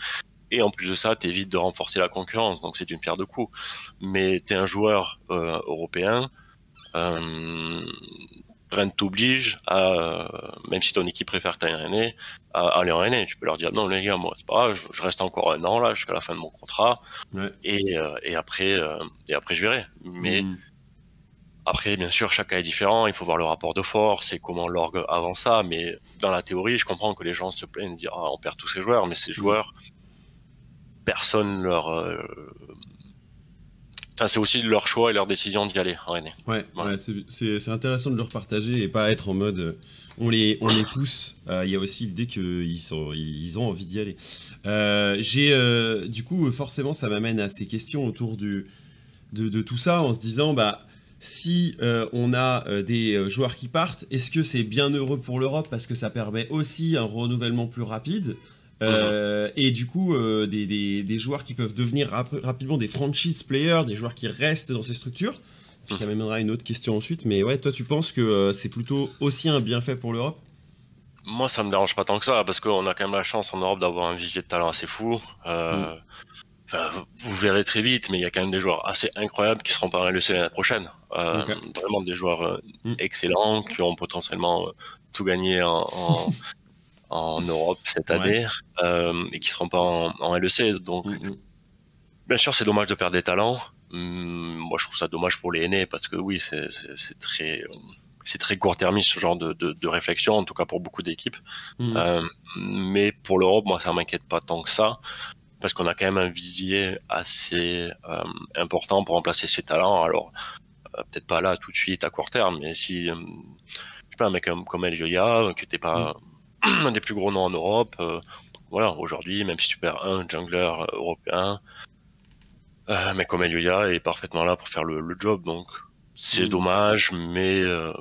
Et en plus de ça, tu évites de renforcer la concurrence, donc c'est une pierre de coups. Mais tu es un joueur euh, européen, euh, rien ne t'oblige à, même si ton équipe préfère ta RNA, à aller en RNA. Tu peux leur dire non les gars, moi c'est pas grave, je reste encore un an là jusqu'à la fin de mon contrat, et, et après et après je verrai. Mais hmm. Après, bien sûr, chaque cas est différent. Il faut voir le rapport de force et comment l'orgue avance ça. Mais dans la théorie, je comprends que les gens se plaignent de dire ah, on perd tous ces joueurs, mais ces joueurs, personne leur. Euh, enfin, c'est aussi leur choix et leur décision d'y aller en Ouais, ouais c'est intéressant de leur partager et pas être en mode euh, on les, on les pousse. Euh, il y a aussi l'idée qu'ils ils ont envie d'y aller. J'ai du coup forcément ça m'amène à ces questions autour du, de, de, tout ça en se disant bah si euh, on a euh, des euh, joueurs qui partent, est-ce que c'est bien heureux pour l'Europe parce que ça permet aussi un renouvellement plus rapide mhm. et du coup des, joueurs qui peuvent devenir rapidement des franchise players, des joueurs qui restent dans ces structures? Puis ça mhm. m'amènera une autre question ensuite, mais ouais, toi tu penses que c'est plutôt aussi un bienfait pour l'Europe? Moi ça me dérange pas tant que ça parce qu'on a quand même la chance en Europe d'avoir un vivier de talent assez fou. Mm. vous verrez très vite, mais il y a quand même des joueurs assez incroyables qui seront pas le l'année prochaine. Vraiment des joueurs mm. excellents qui ont potentiellement tout gagné en, en, Europe cette année et qui seront pas en, LEC. Donc, mm, mm. bien sûr, c'est dommage de perdre des talents. moi, je trouve ça dommage pour les aînés parce que oui, c'est très c'est très court-termiste ce genre de, de, réflexion, en tout cas pour beaucoup d'équipes. Mm. Euh, mais pour l'Europe, moi, ça m'inquiète pas tant que ça, parce qu'on a quand même un visier assez euh, important pour remplacer ces talents. Alors, euh, peut-être pas là tout de suite à court terme, mais si, je sais pas, un mec comme, comme El Yoya, qui n'était pas mm. un des plus gros noms en Europe, voilà, aujourd'hui, même si tu perds un jungler européen, mais comme El Yoya est parfaitement là pour faire le, le job, donc c'est mm. dommage, mais euh,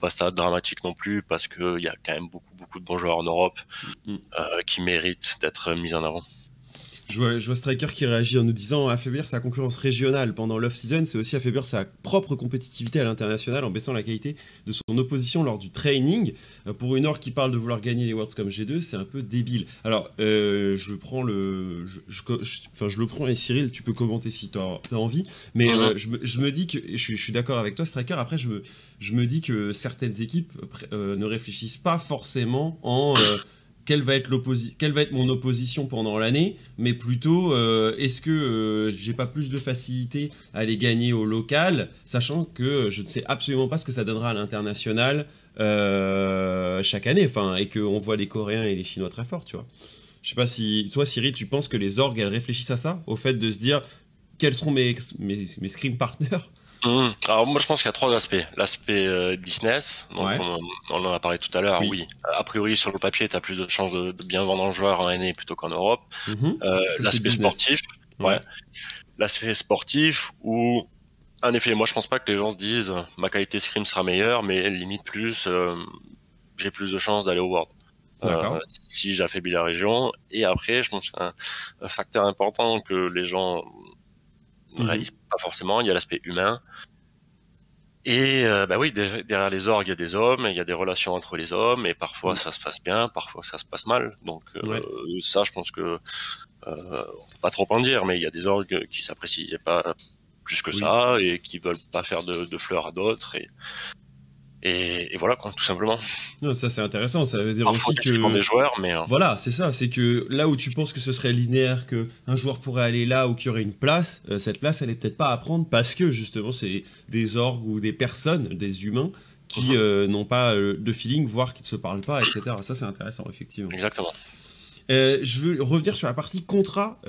pas ça dramatique non plus parce qu'il y a quand même beaucoup beaucoup de bons joueurs en Europe mm. euh, qui méritent d'être mis en avant. Je vois, Striker qui réagit en nous disant affaiblir sa concurrence régionale pendant l'off-season, c'est aussi affaiblir sa propre compétitivité à l'international en baissant la qualité de son opposition lors du training. Euh, pour une heure qui parle de vouloir gagner les Worlds comme G2, c'est un peu débile. Alors, euh, je prends le. Je, enfin, je le prends et Cyril, tu peux commenter si tu as, envie. Mais euh, je, me, dis que. Je, suis d'accord avec toi, Striker. Après, je me, je me dis que certaines équipes ne réfléchissent pas forcément en quelle va être mon opposition pendant l'année, mais plutôt euh, est-ce que euh, j'ai pas plus de facilité à les gagner au local, sachant que je ne sais absolument pas ce que ça donnera à l'international euh, chaque année, enfin et qu'on voit les Coréens et les Chinois très forts, tu vois. Je sais pas si toi Siri, tu penses que les orgues elles réfléchissent à ça, au fait de se dire quels seront mes mes, mes scrim partners? Mmh. Alors moi je pense qu'il y a trois aspects. L'aspect euh, business, donc on, en a parlé tout à l'heure, oui. A priori sur le papier tu as plus de chances de, bien vendre un joueur en année plutôt qu'en Europe. Mmh. Euh, l'aspect sportif, ouais. L'aspect sportif où en effet moi je pense pas que les gens se disent ma qualité scrim sera meilleure mais limite plus euh, j'ai plus de chances d'aller au World. Euh, si j'affaiblis la région et après je pense qu'un un facteur important que les gens ne mhm. pas forcément. Il y a l'aspect humain. Et euh, bah oui, derrière les orgues, il y a des hommes, il y a des relations entre les hommes, et parfois mhm. ça se passe bien, parfois ça se passe mal. Donc euh, ça, je pense que euh, on peut pas trop en dire, mais il y a des orgues qui s'apprécient pas plus que ça et qui veulent pas faire de, de fleurs à d'autres. Et, et, voilà, quoi, tout simplement. Non, ça c'est intéressant, ça veut dire aussi que. des joueurs, mais. Euh, voilà, c'est ça, c'est que là où tu penses que ce serait linéaire, que un joueur pourrait aller là ou qu'il y aurait une place, euh, cette place elle est peut-être pas à prendre parce que justement c'est des orgues ou des personnes, des humains qui mhm. euh, n'ont pas de feeling, voire qui ne se parlent pas, etc. Ça c'est intéressant, effectivement. Exactement. je veux revenir sur la partie contrat,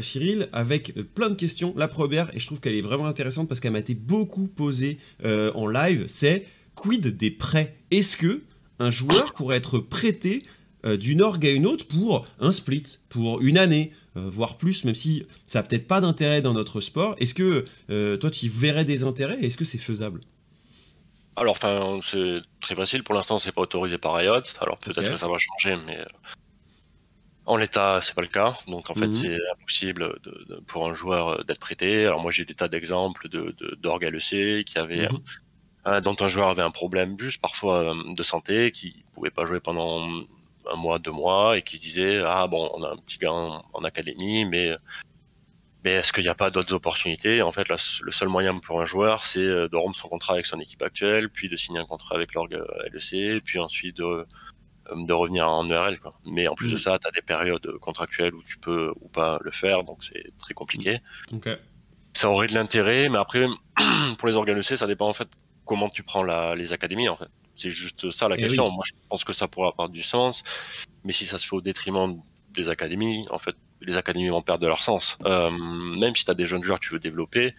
Cyril, avec plein de questions. La première, et je trouve qu'elle est vraiment intéressante parce qu'elle m'a été beaucoup posée en live, c'est quid des prêts? Est-ce que un joueur pourrait être prêté euh, d'une orgue à une autre pour un split, pour une année, euh, voire plus, même si ça n'a peut-être pas d'intérêt dans notre sport? Est-ce que euh, toi, tu verrais des intérêts? Est-ce que c'est faisable? Alors, enfin, c'est très facile. Pour l'instant, c'est pas autorisé par Riot. Alors peut-être que ça va changer, mais en l'état, c'est pas le cas. Donc en fait, mhm. c'est impossible pour un joueur d'être prêté. Alors moi, j'ai des tas d'exemples de d'orgue LEC qui avaient mhm. Euh, dont un joueur avait un problème juste parfois euh, de santé, qui pouvait pas jouer pendant un mois, deux mois, et qui disait ah bon, on a un petit gars en, académie, mais mais est-ce qu'il n'y a pas d'autres opportunités? En fait, le seul moyen pour un joueur, c'est euh, de rompre son contrat avec son équipe actuelle, puis de signer un contrat avec l'orgue LEC, puis ensuite de, de revenir en ERL. Quoi. Mais en plus de mm. ça, tu as des périodes contractuelles où tu peux ou pas le faire, donc c'est très compliqué. Ça aurait de l'intérêt, mais après, pour les organes EC, ça dépend en fait comment tu prends les académies en fait. C'est juste ça la eh question. Moi, je pense que ça pourrait avoir du sens, mais si ça se fait au détriment des académies, en fait, les académies vont perdre de leur sens. Euh, même si tu as des jeunes joueurs que tu veux développer,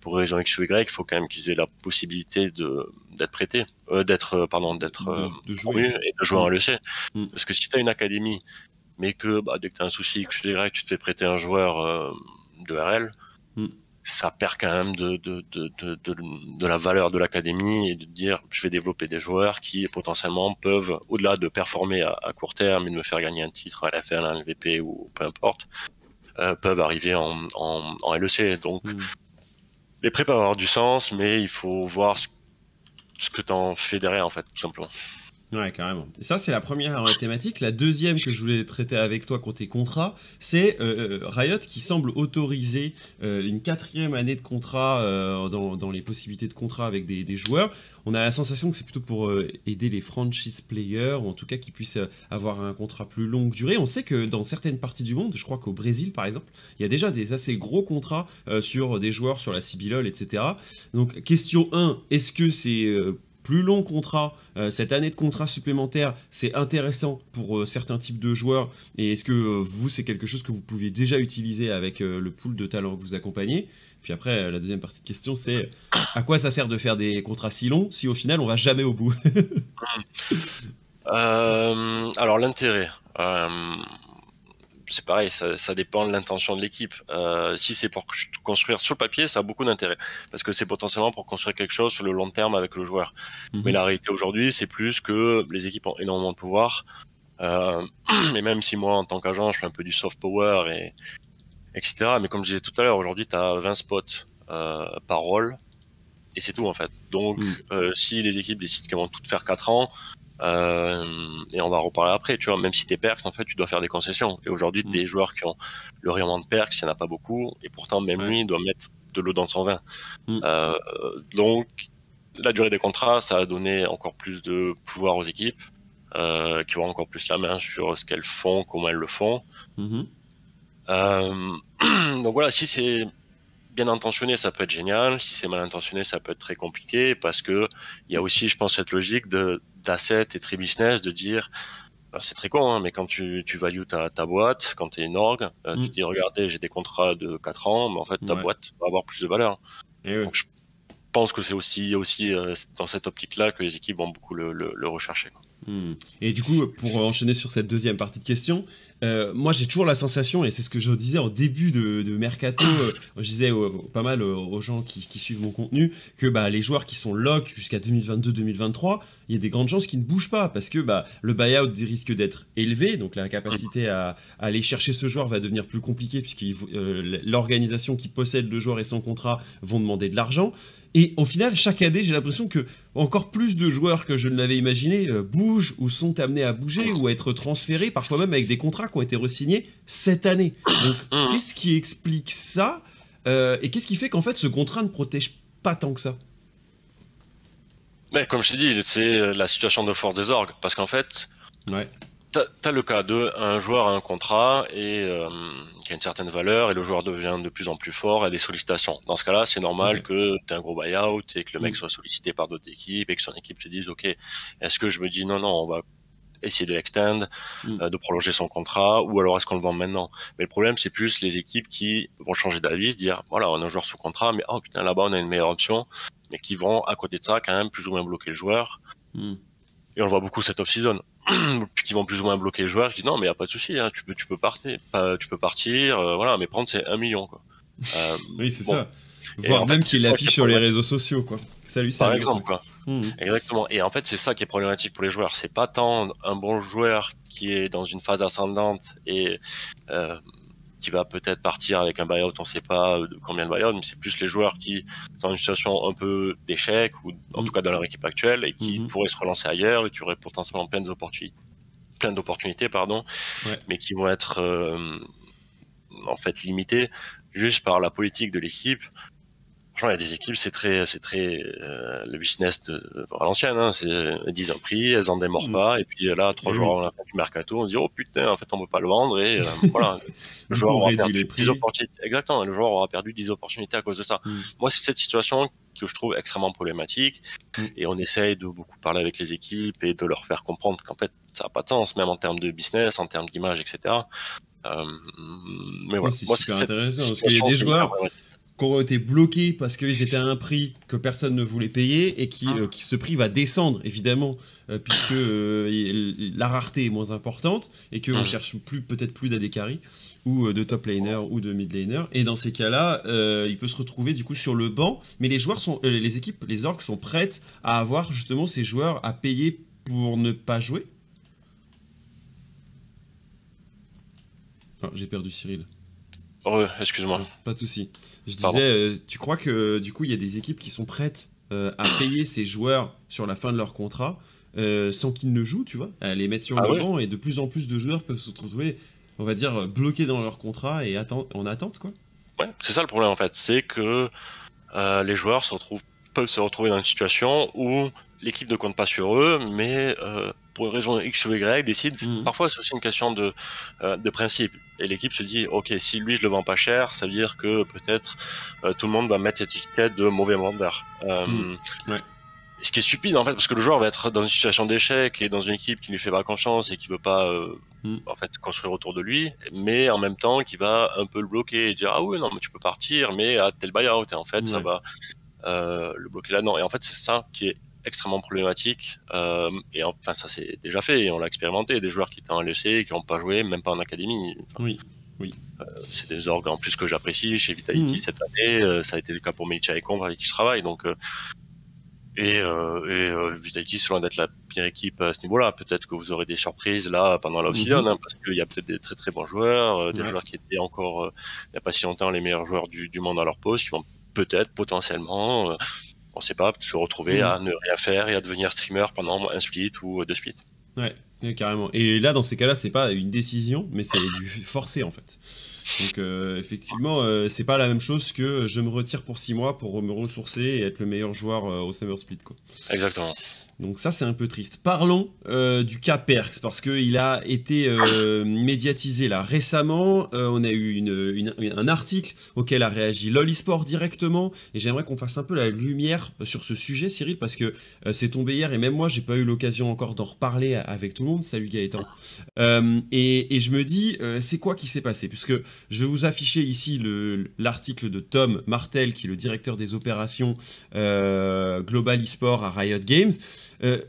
pour raison X ou Y, il faut quand même qu'ils aient la possibilité de d'être prêtés, euh, d'être euh, pardon, d'être de, jouer et de jouer en LEC. Mm. Parce que si tu as une académie, mais que bah, dès que tu as un souci X ou Y, tu te fais prêter un joueur de RL, mm ça perd quand même de, de, de, de, de la valeur de l'académie et de dire je vais développer des joueurs qui potentiellement peuvent, au-delà de performer à, court terme et de me faire gagner un titre à l'FL, un LVP ou peu importe, euh, peuvent arriver en, en, en LEC. Donc mm. les prêts peuvent avoir du sens, mais il faut voir ce, ce que tu en fais derrière en fait, tout simplement. Ouais, carrément. Ça, c'est la première thématique. La deuxième que je voulais traiter avec toi côté contrat, c'est euh, euh, Riot qui semble autoriser euh, une quatrième année de contrat dans, les possibilités de contrat avec des, joueurs. On a la sensation que c'est plutôt pour aider les franchise players, ou en tout cas qu'ils puissent avoir un contrat plus longue durée. On sait que dans certaines parties du monde, je crois qu'au Brésil par exemple, il y a déjà des assez gros contrats sur des joueurs sur la CBLOL, etc. Donc, question 1, est-ce que c'est plus long contrat, euh, cette année de contrat supplémentaire, c'est intéressant pour euh, certains types de joueurs. Et est-ce que euh, vous, c'est quelque chose que vous pouvez déjà utiliser avec le pool de talents que vous accompagnez? Puis après, la deuxième partie de question, c'est à quoi ça sert de faire des contrats si longs si au final on va jamais au bout? Alors l'intérêt c'est pareil, ça, dépend de l'intention de l'équipe. Euh, si c'est pour construire sur le papier, ça a beaucoup d'intérêt parce que c'est potentiellement pour construire quelque chose sur le long terme avec le joueur. Mhm. Mais la réalité aujourd'hui, c'est plus que les équipes ont énormément de pouvoir. Euh, et même si moi, en tant qu'agent, je fais un peu du soft power et etc. Mais comme je disais tout à l'heure, aujourd'hui, tu as 20 spots euh, par rôle et c'est tout en fait. Donc, mhm. euh, si les équipes décident qu'elles vont toutes faire 4 ans, euh, et on va reparler après, tu vois, même si t'es perks, en fait, tu dois faire des concessions. Et aujourd'hui, mm. des joueurs qui ont le rayonnement de perks, il n'y en a pas beaucoup, et pourtant, même lui, il doit mettre de l'eau dans son vin. Mm. Euh, donc, la durée des contrats, ça a donné encore plus de pouvoir aux équipes, euh, qui ont encore plus la main sur ce qu'elles font, comment elles le font. Mm-hmm. Donc voilà, si c'est bien intentionné, ça peut être génial. Si c'est mal intentionné, ça peut être très compliqué parce que il y a aussi, je pense, cette logique de d'asset et très business de dire c'est très con, hein, mais quand tu, tu values ta, ta boîte, quand tu es une orgue, euh, tu mm. dis regardez, j'ai des contrats de 4 ans, mais en fait ta boîte va avoir plus de valeur. Donc je pense que c'est aussi, aussi euh, dans cette optique-là que les équipes vont beaucoup le, le, rechercher. Hmm. Et du coup, pour enchaîner sur cette deuxième partie de question, euh, moi j'ai toujours la sensation, et c'est ce que je disais en début de, Mercato, euh, je disais pas mal aux gens qui, suivent mon contenu, que bah, les joueurs qui sont lock jusqu'à 2022-2023, il y a des grandes chances qu'ils ne bougent pas, parce que bah, le buyout risque d'être élevé, donc la capacité à, aller chercher ce joueur va devenir plus compliquée, puisque euh, l'organisation qui possède le joueur et son contrat vont demander de l'argent. Et au final, chaque année, j'ai l'impression que encore plus de joueurs que je ne l'avais imaginé euh, bougent ou sont amenés à bouger ou à être transférés, parfois même avec des contrats qui ont été resignés cette année. Donc, mmh. qu'est-ce qui explique ça euh, Et qu'est-ce qui fait qu'en fait ce contrat ne protège pas tant que ça? Mais comme je t'ai dit, c'est la situation de force des orgues. Parce qu'en fait, ouais. T'as as le cas de un joueur a un contrat et euh, qui a une certaine valeur et le joueur devient de plus en plus fort et des sollicitations. Dans ce cas-là, c'est normal que tu un gros buyout et que le mec mm. soit sollicité par d'autres équipes et que son équipe te dise ok, est-ce que je me dis non non on va essayer de l'extend, mm. euh, de prolonger son contrat ou alors est-ce qu'on le vend maintenant? Mais le problème c'est plus les équipes qui vont changer d'avis, se dire voilà on a un joueur sous contrat mais oh putain là-bas on a une meilleure option, mais qui vont à côté de ça quand même plus ou moins bloquer le joueur. Mm. Et on le voit beaucoup cette off-season. qui vont plus ou moins bloquer les joueurs, qui disent non mais y a pas de souci, hein, tu peux tu peux partir, tu peux partir, euh, voilà, mais prendre c'est un million quoi. Euh, oui c'est ça. Voire même qu'il l'affiche sur les réseaux sociaux quoi. Salut Par exemple quoi. Mmh. Exactement. Et en fait c'est ça qui est problématique pour les joueurs. C'est pas tant un bon joueur qui est dans une phase ascendante et euh, qui va peut-être partir avec un buyout, on sait pas combien de buyout, mais c'est plus les joueurs qui sont dans une situation un peu d'échec, ou en tout cas dans leur équipe actuelle, et qui mhm. pourraient se relancer ailleurs, et qui auraient potentiellement plein d'opportunités, plein d'opportunités, pardon, mais qui vont être euh, en fait limitées juste par la politique de l'équipe, il y a des équipes, c'est très, c'est très euh, le business de, à l'ancienne. Hein, c'est elles disent un prix, elles en démorent mm. pas, et puis là, trois jours avant la fin du mercato, on se dit oh putain, en fait, on peut pas le vendre, et euh, voilà, le joueur aura perdu 10 opportunités. Exactement, le joueur aura perdu 10 opportunités à cause de ça. Mm. Moi, c'est cette situation que je trouve extrêmement problématique, mm. et on essaye de beaucoup parler avec les équipes et de leur faire comprendre qu'en fait, ça n'a pas de sens, même en termes de business, en termes d'image, etc. Euh, mais voilà, c'est super intéressant parce qu'il y a des joueurs qui été bloqués parce qu'ils étaient à un prix que personne ne voulait payer et qui, ah. euh, qui ce prix va descendre évidemment euh, puisque euh, la rareté est moins importante et qu'on ne ah. cherche plus peut-être plus d'Adekari ou de top laner ou de mid laner et dans ces cas-là il peut se retrouver du coup sur le banc mais les joueurs sont les équipes les orques sont prêtes à avoir justement ces joueurs à payer pour ne pas jouer? J'ai perdu Cyril excuse-moi. Pas de souci. Je disais, euh, tu crois que du coup, il y a des équipes qui sont prêtes euh, à payer ces joueurs sur la fin de leur contrat sans qu'ils ne jouent, tu vois, à les mettre sur ah le banc, et de plus en plus de joueurs peuvent se retrouver, on va dire, bloqués dans leur contrat et en attente, quoi. Ouais, c'est ça le problème en fait, c'est que les joueurs se retrouvent, peuvent se retrouver dans une situation où l'équipe ne compte pas sur eux, mais pour une raison X ou Y, décide. Mhm. Parfois, c'est aussi une question de, euh, de principe. Et l'équipe se dit, ok, si lui je le vends pas cher, ça veut dire que peut-être euh, tout le monde va mettre cette étiquette de mauvais vendeur. Euh, mhm. Ce qui est stupide en fait, parce que le joueur va être dans une situation d'échec et dans une équipe qui lui fait pas confiance et qui veut pas mhm. en fait construire autour de lui, mais en même temps qui va un peu le bloquer et dire ah oui non mais tu peux partir, mais à tel buyout et en fait ça va le bloquer là-dedans. Et en fait c'est ça qui est extrêmement problématique. Euh, et enfin, ça c'est déjà fait et on l'a expérimenté. Des joueurs qui étaient en LEC, qui n'ont pas joué, même pas en académie. oui, oui. Euh, c'est des orgues en plus que j'apprécie chez Vitality mhm. cette année. Euh, ça a été le cas pour Melicha et Combre avec qui je travaille. Donc, et, et Vitality, c'est loin d'être la pire équipe à ce niveau-là. Peut-être que vous aurez des surprises là pendant la mm hein, parce qu'il y a peut-être des très très bons joueurs, des joueurs qui étaient encore il n'y a pas si longtemps les meilleurs joueurs du, du monde à leur poste, qui vont peut-être potentiellement on sait pas, se retrouver à ne rien faire et à devenir streamer pendant un split ou deux splits. Ouais, carrément. Et là, dans ces cas-là, c'est pas une décision, mais c'est du forcé en fait. Donc euh, effectivement, euh, c'est pas la même chose que je me retire pour six mois pour me ressourcer et être le meilleur joueur euh, au Summer Split. Quoi. Exactement. Donc ça, c'est un peu triste. Parlons euh, du cas Perks, parce qu'il a été euh, médiatisé là récemment. Euh, on a eu un article auquel a réagi Lolisport directement, et j'aimerais qu'on fasse un peu la lumière sur ce sujet, Cyril, parce que c'est tombé hier, et même moi, j'ai pas eu l'occasion encore d'en reparler avec tout le monde. Salut Gaëtan. Et, et, je me dis, c'est quoi qui s'est passé? Puisque je vais vous afficher ici l'article de Tom Martel, qui est le directeur des opérations Global eSport à Riot Games. Euh,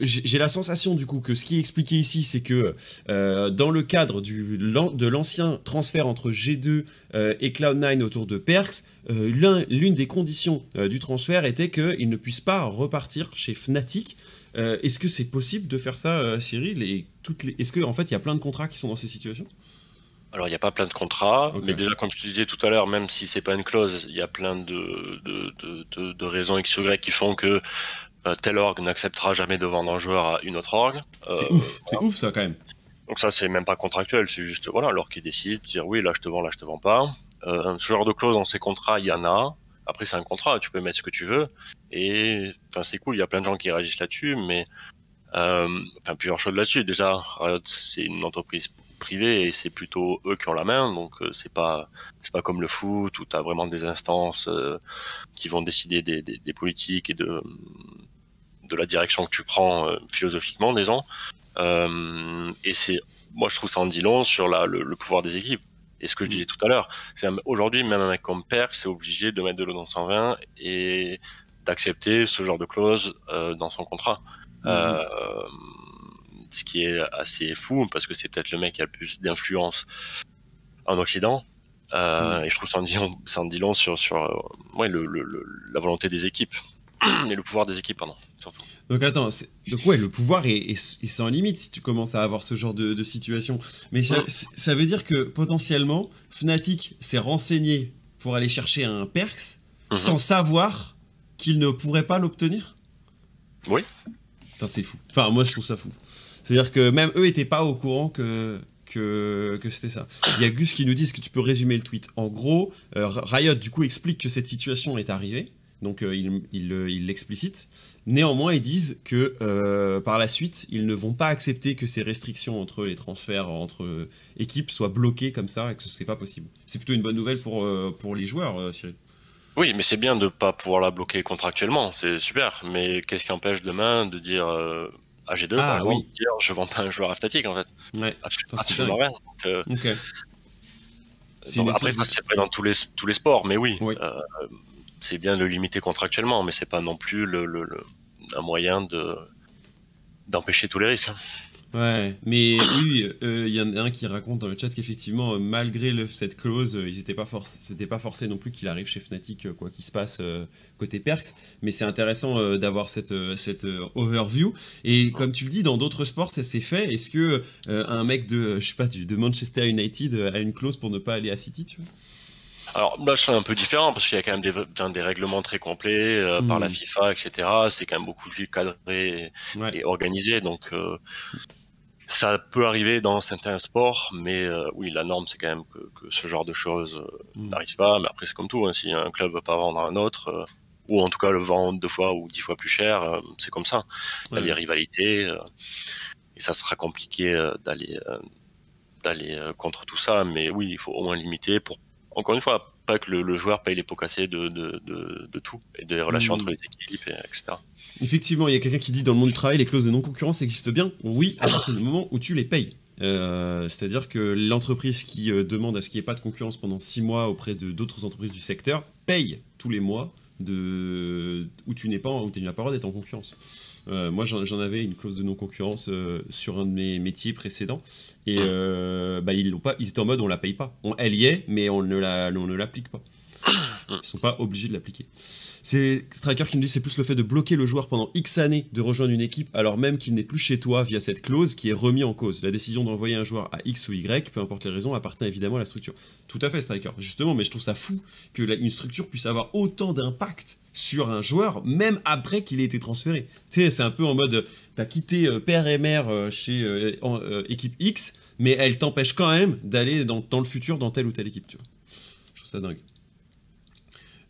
j'ai la sensation du coup que ce qui est expliqué ici, c'est que euh, dans le cadre du, de l'ancien transfert entre G2 euh, et Cloud9 autour de Perks, l'une des conditions du transfert était qu'il ne puisse pas repartir chez Fnatic. Est-ce que c'est possible de faire ça, Cyril et toutes les... Est-ce qu'en en fait il y a plein de contrats qui sont dans ces situations? Alors, il n'y a pas plein de contrats, mais déjà, comme je te disais tout à l'heure, même si c'est pas une clause, il y a plein de, de, de, de, raisons X ou Y qui font que tel org n'acceptera jamais de vendre un joueur à une autre org. C'est euh, ouf, c'est ouf ça quand même. Donc ça c'est même pas contractuel, c'est juste voilà l'org qui décide de dire oui là je te vends, là je te vends pas. Euh, ce genre de clause dans ces contrats il y en a. Après c'est un contrat, tu peux mettre ce que tu veux et enfin c'est cool, il y a plein de gens qui réagissent là-dessus, mais enfin plusieurs choses là-dessus. Déjà c'est une entreprise privée et c'est plutôt eux qui ont la main donc c'est pas c'est pas comme le foot où tu as vraiment des instances qui vont décider des, des, des, politiques et de de la direction que tu prends euh, philosophiquement, disons. Euh, et c'est, moi, je trouve ça en dit long sur la, le, pouvoir des équipes. Et ce que je disais tout à l'heure, c'est aujourd'hui, même un mec comme Perk, c'est obligé de mettre de l'eau dans 120 et d'accepter ce genre de clause euh, dans son contrat. Mhm. ce qui est assez fou parce que c'est peut-être le mec qui a le plus d'influence en Occident. Mhm. Et je trouve ça en dit, ça en dit long sur, sur ouais, le, la volonté des équipes et le pouvoir des équipes, pardon. Donc attends, donc ouais, le pouvoir est, sans limite si tu commences à avoir ce genre de, situation. Mais ça, veut dire que potentiellement, Fnatic s'est renseigné pour aller chercher un Perks mhm. sans savoir qu'il ne pourrait pas l'obtenir? Oui. Putain, c'est fou. Enfin, moi je trouve ça fou. C'est-à-dire que même eux étaient pas au courant que, que, que c'était ça. Il y a Gus qui nous dit, que tu peux résumer le tweet? En gros, euh, Riot du coup explique que cette situation est arrivée donc euh, ils il l'explicitent. Néanmoins, ils disent que euh, par la suite, ils ne vont pas accepter que ces restrictions entre les transferts entre équipes soient bloquées comme ça et que ce n'est pas possible. C'est plutôt une bonne nouvelle pour, euh, pour les joueurs, Cyril. Oui, mais c'est bien de ne pas pouvoir la bloquer contractuellement, c'est super. Mais qu'est-ce qui empêche demain de dire à G2, ah, par exemple, dire je vends pas un joueur statique en fait Ouais, absolument rien. après, ça c'est dans tous les, tous les sports, mais oui. oui c'est bien de le limiter contractuellement, mais c'est pas non plus le, un moyen de d'empêcher tous les risques. Ouais, mais oui, euh, il y en a un qui raconte dans le chat qu'effectivement, malgré le, cette clause, euh, ils pas c'était pas forcé non plus qu'il arrive chez Fnatic, euh, quoi qu'il se passe côté Perks. Mais c'est intéressant d'avoir cette, cette overview. Et comme tu le dis, dans d'autres sports, ça s'est fait. Est-ce que un mec de, je sais pas, de Manchester United a une clause pour ne pas aller à City, tu vois? Alors là, c'est un peu différent parce qu'il y a quand même des, des règlements très complets euh, par la hmm. FIFA, etc. C'est quand même beaucoup plus cadré et, organisé. Donc, euh, ça peut arriver dans certains sports, mais euh, oui, la norme, c'est quand même que, que, ce genre de choses hmm. n'arrive pas. Mais après, c'est comme tout. Hein, si un club veut pas vendre un autre, ou en tout cas le vendre deux fois ou dix fois plus cher, c'est comme ça. Il y a les rivalités, et ça sera compliqué d'aller d'aller contre tout ça. Mais oui, il faut au moins limiter pour encore une fois, pas que le, joueur paye les pots cassés de, de, tout, et des relations mm. entre les équipes, etc. Effectivement, il y a quelqu'un qui dit dans le monde du travail, les clauses de non-concurrence existent bien. Oui, à partir du moment où tu les payes. Euh, c'est-à-dire que l'entreprise qui euh, demande à ce qu'il n'y ait pas de concurrence pendant six mois auprès de d'autres entreprises du secteur paye tous les mois de, où tu n'es pas, où tu n'as pas le droit d'être en concurrence. Euh, moi, j'en avais une clause de non-concurrence euh, sur un de mes métiers précédents. Et euh, bah, ils, pas, ils étaient en mode on la paye pas. On, elle y est, mais on ne l'applique pas. Ils sont pas obligés de l'appliquer. C'est Striker qui nous dit c'est plus le fait de bloquer le joueur pendant X années de rejoindre une équipe alors même qu'il n'est plus chez toi via cette clause qui est remis en cause. La décision d'envoyer un joueur à X ou Y, peu importe les raisons, appartient évidemment à la structure. Tout à fait Striker, justement, mais je trouve ça fou que une structure puisse avoir autant d'impact sur un joueur même après qu'il ait été transféré. Tu sais, c'est un peu en mode t'as quitté euh, père et mère euh, chez euh, équipe X, mais elle t'empêche quand même d'aller dans, le futur dans telle ou telle équipe. Je trouve ça dingue.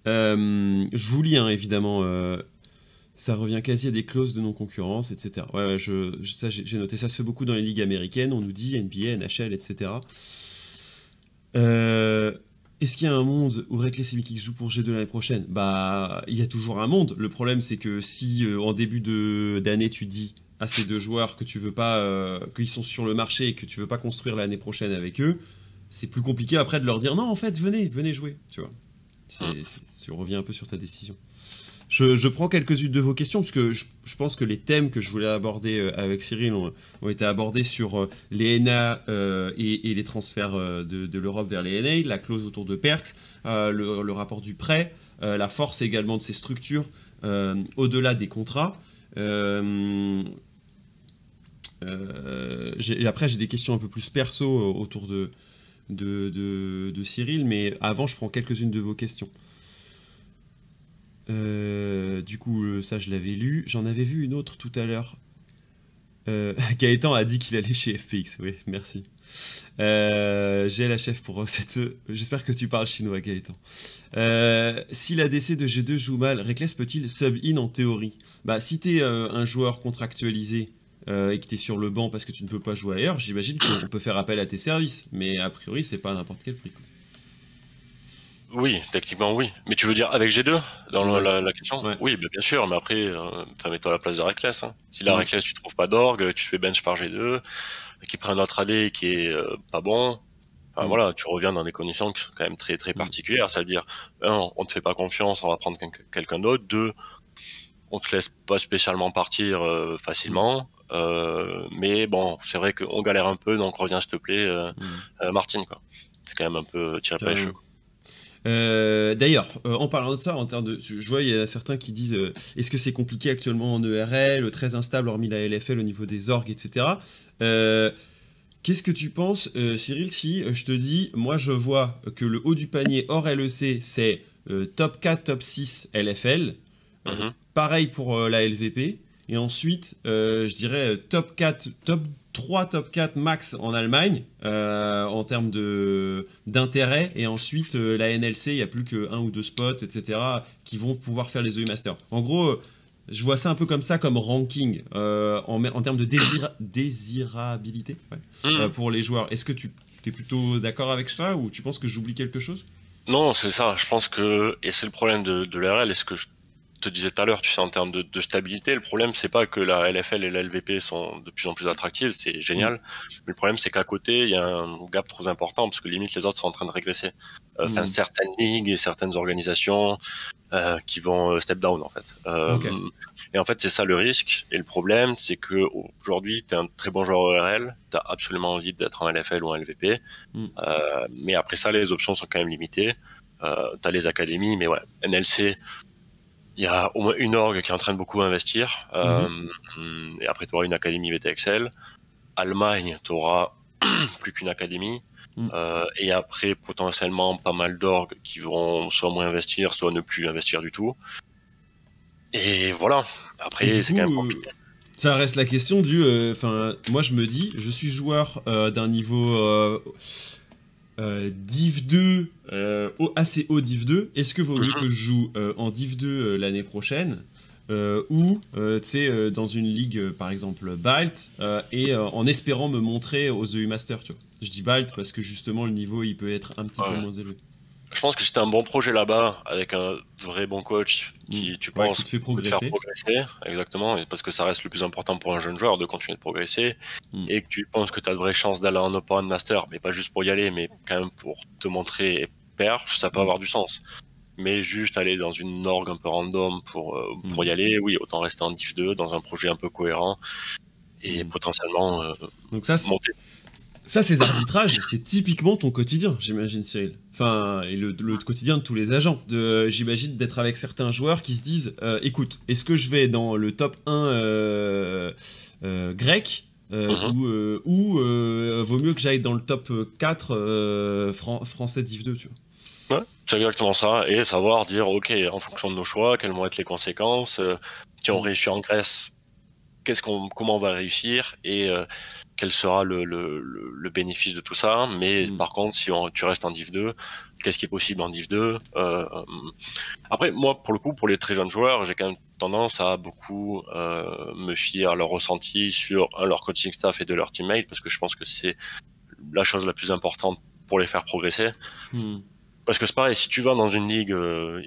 Euh, je vous lis, hein, évidemment. Euh, ça revient quasi à des clauses de non-concurrence, etc. Ouais, je, ça, j'ai noté. Ça se fait beaucoup dans les ligues américaines. On nous dit NBA, NHL, etc. Euh, est-ce qu'il y a un monde où Reckless et joue pour G2 l'année prochaine? Bah, il y a toujours un monde. Le problème, c'est que si en début d'année tu dis à ces deux joueurs que tu veux pas, qu'ils sont sur le marché et que tu veux pas construire l'année prochaine avec eux, c'est plus compliqué après de leur dire non, en fait, venez, venez jouer, tu vois. Tu reviens un peu sur ta décision. Je, prends quelques-unes de vos questions, parce que je, pense que les thèmes que je voulais aborder euh, avec Cyril ont, été abordés sur euh, les NA euh, et, les transferts de, l'Europe vers les NA, la clause autour de PERX, le, rapport du prêt, la force également de ces structures au-delà des contrats. après, j'ai des questions un peu plus perso autour de, Cyril, mais avant, je prends quelques-unes de vos questions. Euh, du coup, euh, ça, je l'avais lu. J'en avais vu une autre tout à l'heure. Euh, Gaëtan a dit qu'il allait chez FPX. Oui, merci. J'ai la chef pour cette. J'espère que tu parles chinois, Gaëtan. si l'ADC de G2 joue mal, Reckless peut-il sub-in en théorie? Bah, si t'es un joueur contractualisé euh, et que tu es sur le banc parce que tu ne peux pas jouer ailleurs, j'imagine qu'on peut faire appel à tes services. Mais a priori, c'est pas à n'importe quel prix. Oui, techniquement oui. Mais tu veux dire avec G2 dans la, question Oui, bien sûr. Mais après, euh, mets-toi à la place de Reckless. Hein. Si la Reckless, tu trouves pas d'orgue, tu fais bench par G2, qui prend un autre AD qui est euh, pas bon, mm. voilà, tu reviens dans des conditions qui sont quand même très très mm. particulières. Ça veut dire, un, on te fait pas confiance, on va prendre quelqu'un d'autre. Deux, on te laisse pas spécialement partir facilement. Euh, mais bon, c'est vrai qu'on galère un peu, donc reviens s'il te plaît, euh, mm. euh, Martine. Quoi. C'est quand même un peu tiré par les cheveux. D'ailleurs, en parlant de ça, en termes de, je vois il y a certains qui disent est-ce que c'est compliqué actuellement en ERL, très instable hormis la LFL au niveau des orgues, etc. Qu'est-ce que tu penses, Cyril, si je te dis, moi je vois que le haut du panier hors LEC c'est top 4, top 6 LFL, mm-hmm. pareil pour la LVP, et ensuite, euh, je dirais top 4, top 3, top 4 max en Allemagne euh, en termes d'intérêt. Et ensuite, euh, la NLC, il n'y a plus qu'un ou deux spots, etc., qui vont pouvoir faire les EU Masters. En gros, je vois ça un peu comme ça, comme ranking, en, en, termes de désirabilité mm. pour les joueurs. Est-ce que tu es plutôt d'accord avec ça ou tu penses que j'oublie quelque chose? Non, c'est ça. Je pense que, et c'est le problème de, de l'RL, est-ce que je te disais tout à l'heure, tu sais, en termes de, de stabilité, le problème, c'est pas que la LFL et la LVP sont de plus en plus attractives, c'est génial. Mm. Mais le problème, c'est qu'à côté, il y a un gap trop important parce que limite, les autres sont en train de régresser. Euh, enfin, mm. certaines ligues et certaines organisations euh, qui vont euh, step down, en fait. Euh, Et en fait, c'est ça le risque. Et le problème, c'est que aujourd'hui, tu es un très bon joueur ORL, tu as absolument envie d'être en LFL ou en LVP. Mm. Mais après ça, les options sont quand même limitées. Euh, tu as les académies, mais ouais, NLC, il y a au moins une orgue qui est en train de beaucoup investir. Euh, et après, tu auras une académie VTXL. Allemagne, tu auras plus qu'une académie. Mm. Euh, et après, potentiellement, pas mal d'orgues qui vont soit moins investir, soit ne plus investir du tout. Et voilà. Après, c'est quand même compliqué. Ça reste la question du. Enfin, moi je me dis, je suis joueur d'un niveau Div 2, assez haut Div 2. Est-ce que vaut mieux que je joue en Div 2 l'année prochaine euh, ou euh, euh, dans une ligue par exemple Balt et en espérant me montrer aux EU Master tu vois? Je dis Balt parce que justement le niveau il peut être un petit peu moins élevé. Je pense que c'était un bon projet là-bas avec un vrai bon coach qui mm. tu penses te fait progresser. progresser exactement parce que ça reste le plus important pour un jeune joueur de continuer de progresser mm. et que tu penses que tu as de vraies chances d'aller en Open Master mais pas juste pour y aller mais quand même pour te montrer et perdre ça peut mm. avoir du sens mais juste aller dans une orgue un peu random pour, euh, pour y aller, oui, autant rester en div 2 dans un projet un peu cohérent et potentiellement euh, Donc ça, monter. Ça, ces arbitrages, c'est typiquement ton quotidien, j'imagine, Cyril. Enfin, et le, quotidien de tous les agents. J'imagine d'être avec certains joueurs qui se disent euh, écoute, est-ce que je vais dans le top 1 grec mm-hmm. ou, vaut mieux que j'aille dans le top 4 français Div 2, tu vois? C'est exactement ça, et savoir dire, ok, en fonction de nos choix, quelles vont être les conséquences, euh, si on réussit en Grèce, qu'est-ce qu'on, comment on va réussir, et euh, quel sera le, le, le, bénéfice de tout ça. Mais mm. par contre, si on, tu restes en Div 2, qu'est-ce qui est possible en Div 2 euh, Après, moi, pour le coup, pour les très jeunes joueurs, j'ai quand même tendance à beaucoup me fier à leur ressenti sur leur coaching staff et de leur teammate, parce que je pense que c'est la chose la plus importante pour les faire progresser. Mm. Parce que c'est pareil, si tu vas dans une ligue euh,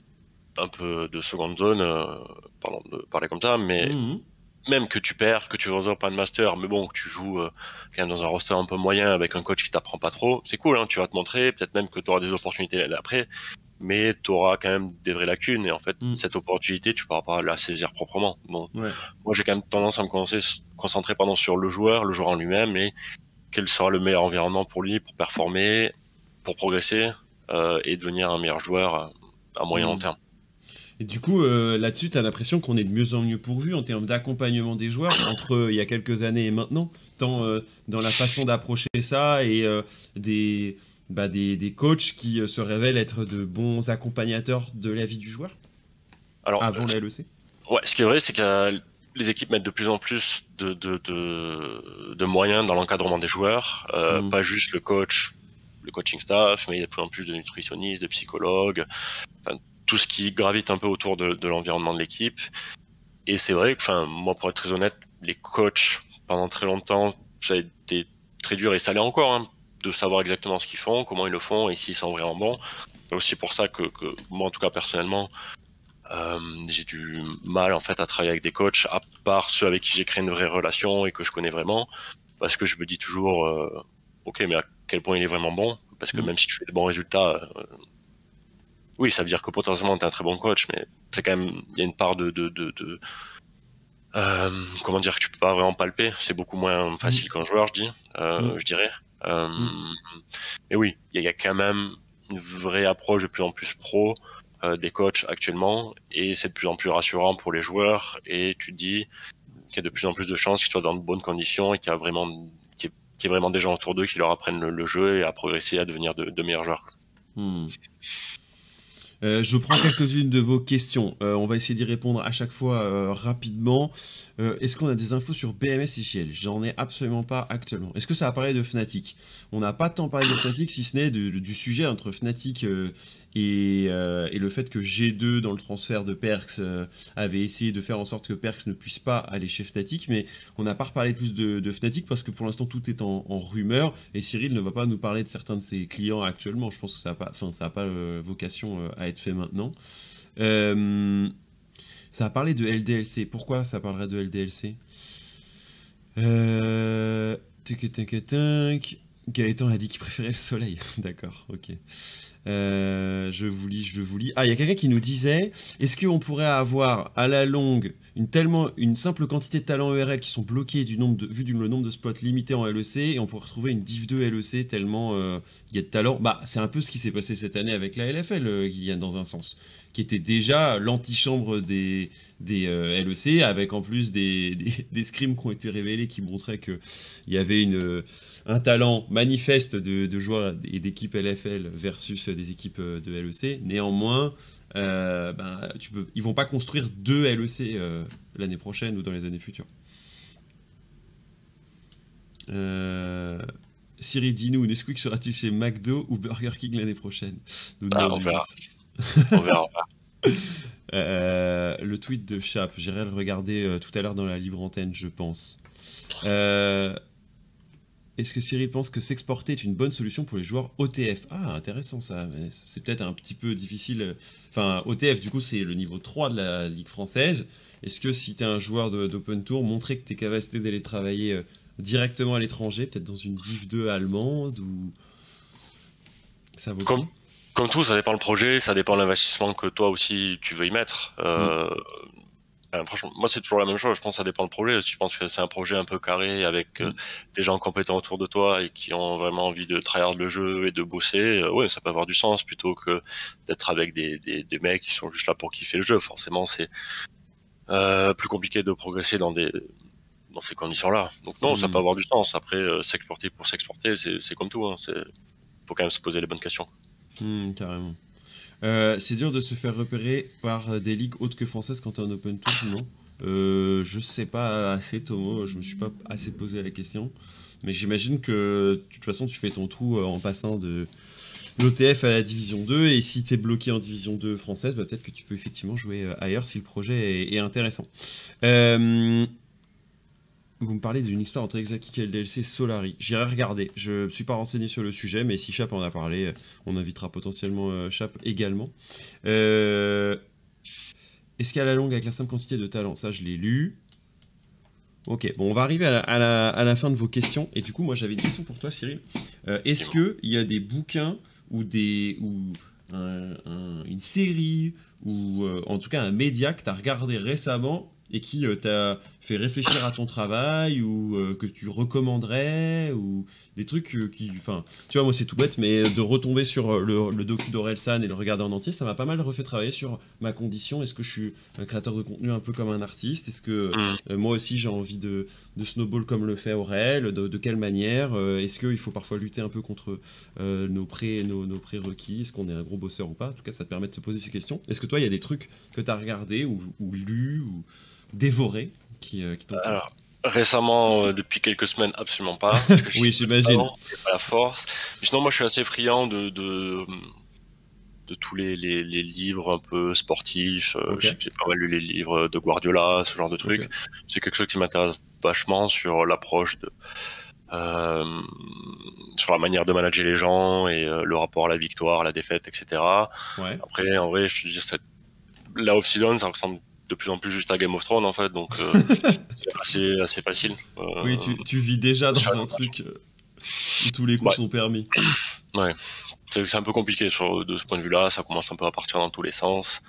un peu de seconde zone, euh, pardon de parler comme ça, mais mhm. Même que tu perds, que tu reçois pas de master, mais bon, que tu joues euh, quand même dans un roster un peu moyen avec un coach qui t'apprend pas trop, c'est cool, hein, tu vas te montrer, peut-être même que tu auras des opportunités après, mais tu auras quand même des vraies lacunes, et en fait, mhm. cette opportunité, tu pourras pas la saisir proprement. Bon, moi j'ai quand même tendance à me concentrer pendant sur le joueur, le joueur en lui-même, et quel sera le meilleur environnement pour lui, pour performer, pour progresser, euh, et devenir un meilleur joueur à moyen long mmh. terme. Et du coup, euh, là-dessus, tu as l'impression qu'on est de mieux en mieux pourvu en termes d'accompagnement des joueurs entre euh, il y a quelques années et maintenant, tant dans la façon d'approcher ça et des, bah, des, des, coachs qui se révèlent être de bons accompagnateurs de la vie du joueur Alors, avant la LEC Ouais, ce qui est vrai, c'est que les équipes mettent de plus en plus de, de, de, de moyens dans l'encadrement des joueurs, mmh. pas juste le coach le coaching staff, mais il y a de plus en plus de nutritionnistes, de psychologues, enfin, tout ce qui gravite un peu autour de, de l'environnement de l'équipe. Et c'est vrai que, enfin, moi, pour être très honnête, les coachs, pendant très longtemps, ça a été très dur et ça l'est encore, hein, de savoir exactement ce qu'ils font, comment ils le font et s'ils sont vraiment bons. C'est aussi pour ça que, que, moi, en tout cas, personnellement, euh, j'ai du mal en fait à travailler avec des coachs, à part ceux avec qui j'ai créé une vraie relation et que je connais vraiment, parce que je me dis toujours, euh, ok, mais à quel point il est vraiment bon? Parce que mm. même si tu fais de bons résultats, euh, oui, ça veut dire que potentiellement tu es un très bon coach, mais c'est quand même, il y a une part de, de, de, euh, comment dire, que tu peux pas vraiment palper. C'est beaucoup moins facile mm. qu'un joueur, je dis, euh, mm. je dirais. Mais oui, il y, a quand même une vraie approche de plus en plus pro des coachs actuellement, et c'est de plus en plus rassurant pour les joueurs. Et tu te dis qu'il y a de plus en plus de chances qu'ils soient dans de bonnes conditions et qu'il y a vraiment qui est vraiment des gens autour d'eux qui leur apprennent le, jeu et à progresser, à devenir de, meilleurs joueurs. Euh, je prends quelques-unes de vos questions. Euh, on va essayer d'y répondre à chaque fois euh, rapidement. Est-ce qu'on a des infos sur BMS et JL J'en ai absolument pas actuellement. Est-ce que ça a parlé de Fnatic? On n'a pas tant parlé de Fnatic, si ce n'est du sujet entre Fnatic et, le fait que G2 dans le transfert de Perks avait essayé de faire en sorte que Perks ne puisse pas aller chez Fnatic, mais on n'a pas reparlé plus de, Fnatic parce que pour l'instant tout est en, rumeur et Cyril ne va pas nous parler de certains de ses clients actuellement. Je pense que ça n'a pas, ça pas vocation à être fait maintenant. Euh, ça a parlé de LDLC. Pourquoi ça parlerait de LDLC euh... Gaëtan a dit qu'il préférait le soleil. D'accord, ok. Euh, je vous lis, je vous lis. Ah, il y a quelqu'un qui nous disait est-ce qu'on pourrait avoir à la longue une, tellement, une simple quantité de talents ERL qui sont bloqués du nombre de, vu le nombre de spots limité en LEC et on pourrait retrouver une div 2 LEC tellement euh, il y a de talents Bah, c'est un peu ce qui s'est passé cette année avec la LFL, y a dans un sens. qui était déjà l'antichambre des, des LEC, avec en plus des, des, scrims qui ont été révélés qui montraient qu'il y avait une, un talent manifeste de, de joueurs et d'équipes LFL versus des équipes de LEC. Néanmoins, euh, ben, tu peux, ils vont pas construire deux LEC l'année prochaine ou dans les années futures. Euh, Siri, dis-nous, Nesquik sera-t-il chez McDo ou Burger King l'année prochaine? Ah, on, verra. Euh, le tweet de Chap, j'irai le regarder euh, tout à l'heure dans la libre antenne, je pense. Est-ce que Cyril pense que s'exporter est une bonne solution pour les joueurs OTF Ah, intéressant ça. C'est peut-être un petit peu difficile. Enfin, OTF, du coup, c'est le niveau 3 de la Ligue française. Est-ce que si tu es un joueur d'Open Tour, montrer que tu es capacité d'aller travailler directement à l'étranger, peut-être dans une Div 2 allemande ou ça vaut comme, comme tout, ça dépend le projet, ça dépend de l'investissement que toi aussi tu veux y mettre. Euh, mm. franchement, moi c'est toujours la même chose. Je pense que ça dépend le projet. Si je pense que c'est un projet un peu carré avec euh, mm. des gens compétents autour de toi et qui ont vraiment envie de tryhard le jeu et de bosser, euh, ouais, ça peut avoir du sens plutôt que d'être avec des, des, des, mecs qui sont juste là pour kiffer le jeu. Forcément, c'est plus compliqué de progresser dans des dans ces conditions-là. Donc non, ça hmm. peut avoir du sens. Après, euh, s'exporter pour s'exporter, c'est comme tout. Il hein. faut quand même se poser les bonnes questions. Hmm, carrément. Euh, c'est dur de se faire repérer par euh, des ligues autres que françaises quand tu es en open tour, non euh, Je sais pas assez, Tomo. Je me suis pas assez posé la question. Mais j'imagine que de toute façon, tu fais ton trou en passant de l'OTF à la division 2. Et si tu es bloqué en division 2 française, bah, peut-être que tu peux effectivement jouer ailleurs si le projet est, intéressant. Euh, vous me parlez d'une histoire entre Exaki et le DLC Solari. J'irai regarder. Je ne suis pas renseigné sur le sujet, mais si Chap en a parlé, on invitera potentiellement euh, Chap également. Euh, est-ce qu'à la longue, avec la simple quantité de talent Ça, je l'ai lu? Ok, bon, on va arriver à la, fin de vos questions. Et du coup, moi, j'avais une question pour toi, Cyril. Euh, est-ce qu'il y a des bouquins ou, des, ou une série ou en tout cas un média que tu as regardé récemment et qui euh, t'a fait réfléchir à ton travail ou euh, que tu recommanderais ou des trucs euh, qui enfin tu vois moi c'est tout bête mais de retomber sur le, le docu d'Orelsan et le regarder en entier ça m'a pas mal refait travailler sur ma condition. Est-ce que je suis un créateur de contenu un peu comme un artiste? Est-ce que mm. moi aussi j'ai envie de, de, snowball comme le fait Aurel? De, de quelle manière est-ce qu'il faut parfois lutter un peu contre nos pré nos, nos prérequis? Est-ce qu'on est un gros bosseur ou pas? En tout cas ça te permet de se poser ces questions. Est-ce que toi il y a des trucs que tu as regardé ou, ou lu ou dévoré qui, euh, qui Alors, récemment, euh, depuis quelques semaines, absolument pas. oui, j'imagine. Pas la force. Mais sinon, moi, je suis assez friand de, de, de tous les, les, les, livres un peu sportifs. Euh, j'ai pas mal lu les livres de Guardiola, ce genre de trucs. C'est quelque chose qui m'intéresse vachement sur l'approche de. Euh, sur la manière de manager les gens et le rapport à la victoire, à la défaite, etc. Ouais. Après, en vrai, je veux dire, la off-season, ça ressemble de plus en plus juste à Game of Thrones en fait, donc euh, c'est assez, facile. Euh, oui, tu, vis déjà dans un truc euh, où tous les coups sont permis. Ouais, c'est un peu compliqué sur, de ce point de vue-là, ça commence un peu à partir dans tous les sens.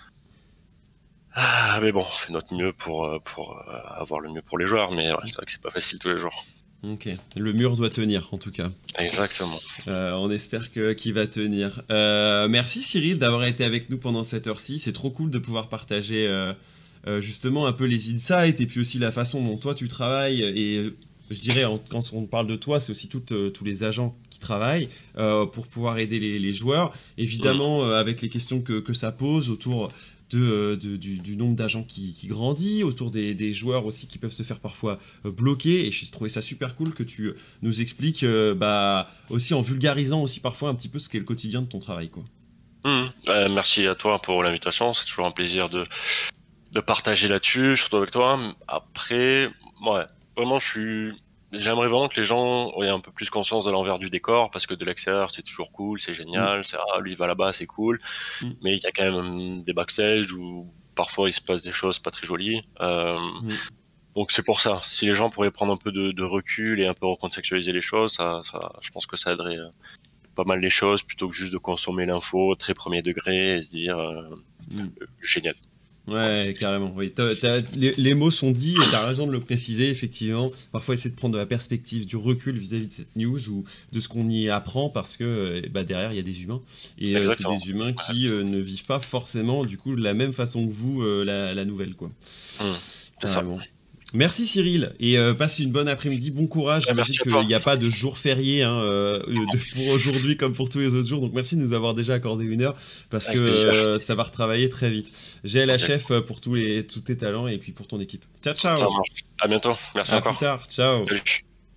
Ah, mais bon, on fait notre mieux pour, pour avoir le mieux pour les joueurs, mais c'est vrai que c'est pas facile tous les jours. Ok, le mur doit tenir en tout cas. Exactement. on espère que qu'il va tenir. merci Cyril d'avoir été avec nous pendant cette heure-ci. C'est trop cool de pouvoir partager euh, justement un peu les insights et puis aussi la façon dont toi tu travailles et je dirais, quand on parle de toi, c'est aussi euh, tous les agents qui travaillent euh, pour pouvoir aider les, joueurs. Évidemment, avec les questions que, ça pose autour de, du, nombre d'agents qui, grandit, autour des, joueurs aussi qui peuvent se faire parfois bloquer. Et je trouvé ça super cool que tu nous expliques, bah, aussi en vulgarisant aussi parfois un petit peu ce qu'est le quotidien de ton travail. Quoi. Mmh. merci à toi pour l'invitation. C'est toujours un plaisir de, de partager là-dessus, surtout avec toi. Après, ouais, vraiment, je suis. J'aimerais vraiment que les gens aient un peu plus conscience de l'envers du décor, parce que de l'extérieur, c'est toujours cool, c'est génial, mm. c'est ah, lui il va là-bas, c'est cool. Mm. Mais il y a quand même des backstage où parfois il se passe des choses pas très jolies. Euh, mm. Donc c'est pour ça. Si les gens pourraient prendre un peu de, recul et un peu recontextualiser les choses, ça, ça, je pense que ça aiderait euh, pas mal les choses plutôt que juste de consommer l'info très premier degré et se dire euh, génial. Ouais, carrément. Oui. les, mots sont dits et tu as raison de le préciser, effectivement. Parfois, essayer de prendre de la perspective, du recul vis-à-vis de cette news ou de ce qu'on y apprend parce que bah, derrière, il y a des humains. Et euh, c'est des humains qui euh, ne vivent pas forcément, du coup, de la même façon que vous, euh, la, nouvelle. quoi. Mmh, carrément. Merci Cyril et euh, passe une bonne après-midi, bon courage. J'imagine qu'il n'y a pas de jour férié hein, euh, pour aujourd'hui comme pour tous les autres jours. Donc merci de nous avoir déjà accordé une heure parce que euh, ça va retravailler très vite. J'ai la chef pour tous, les, tous tes talents et puis pour ton équipe. Ciao ciao. À bientôt. Merci à encore. plus tard. Ciao. Salut.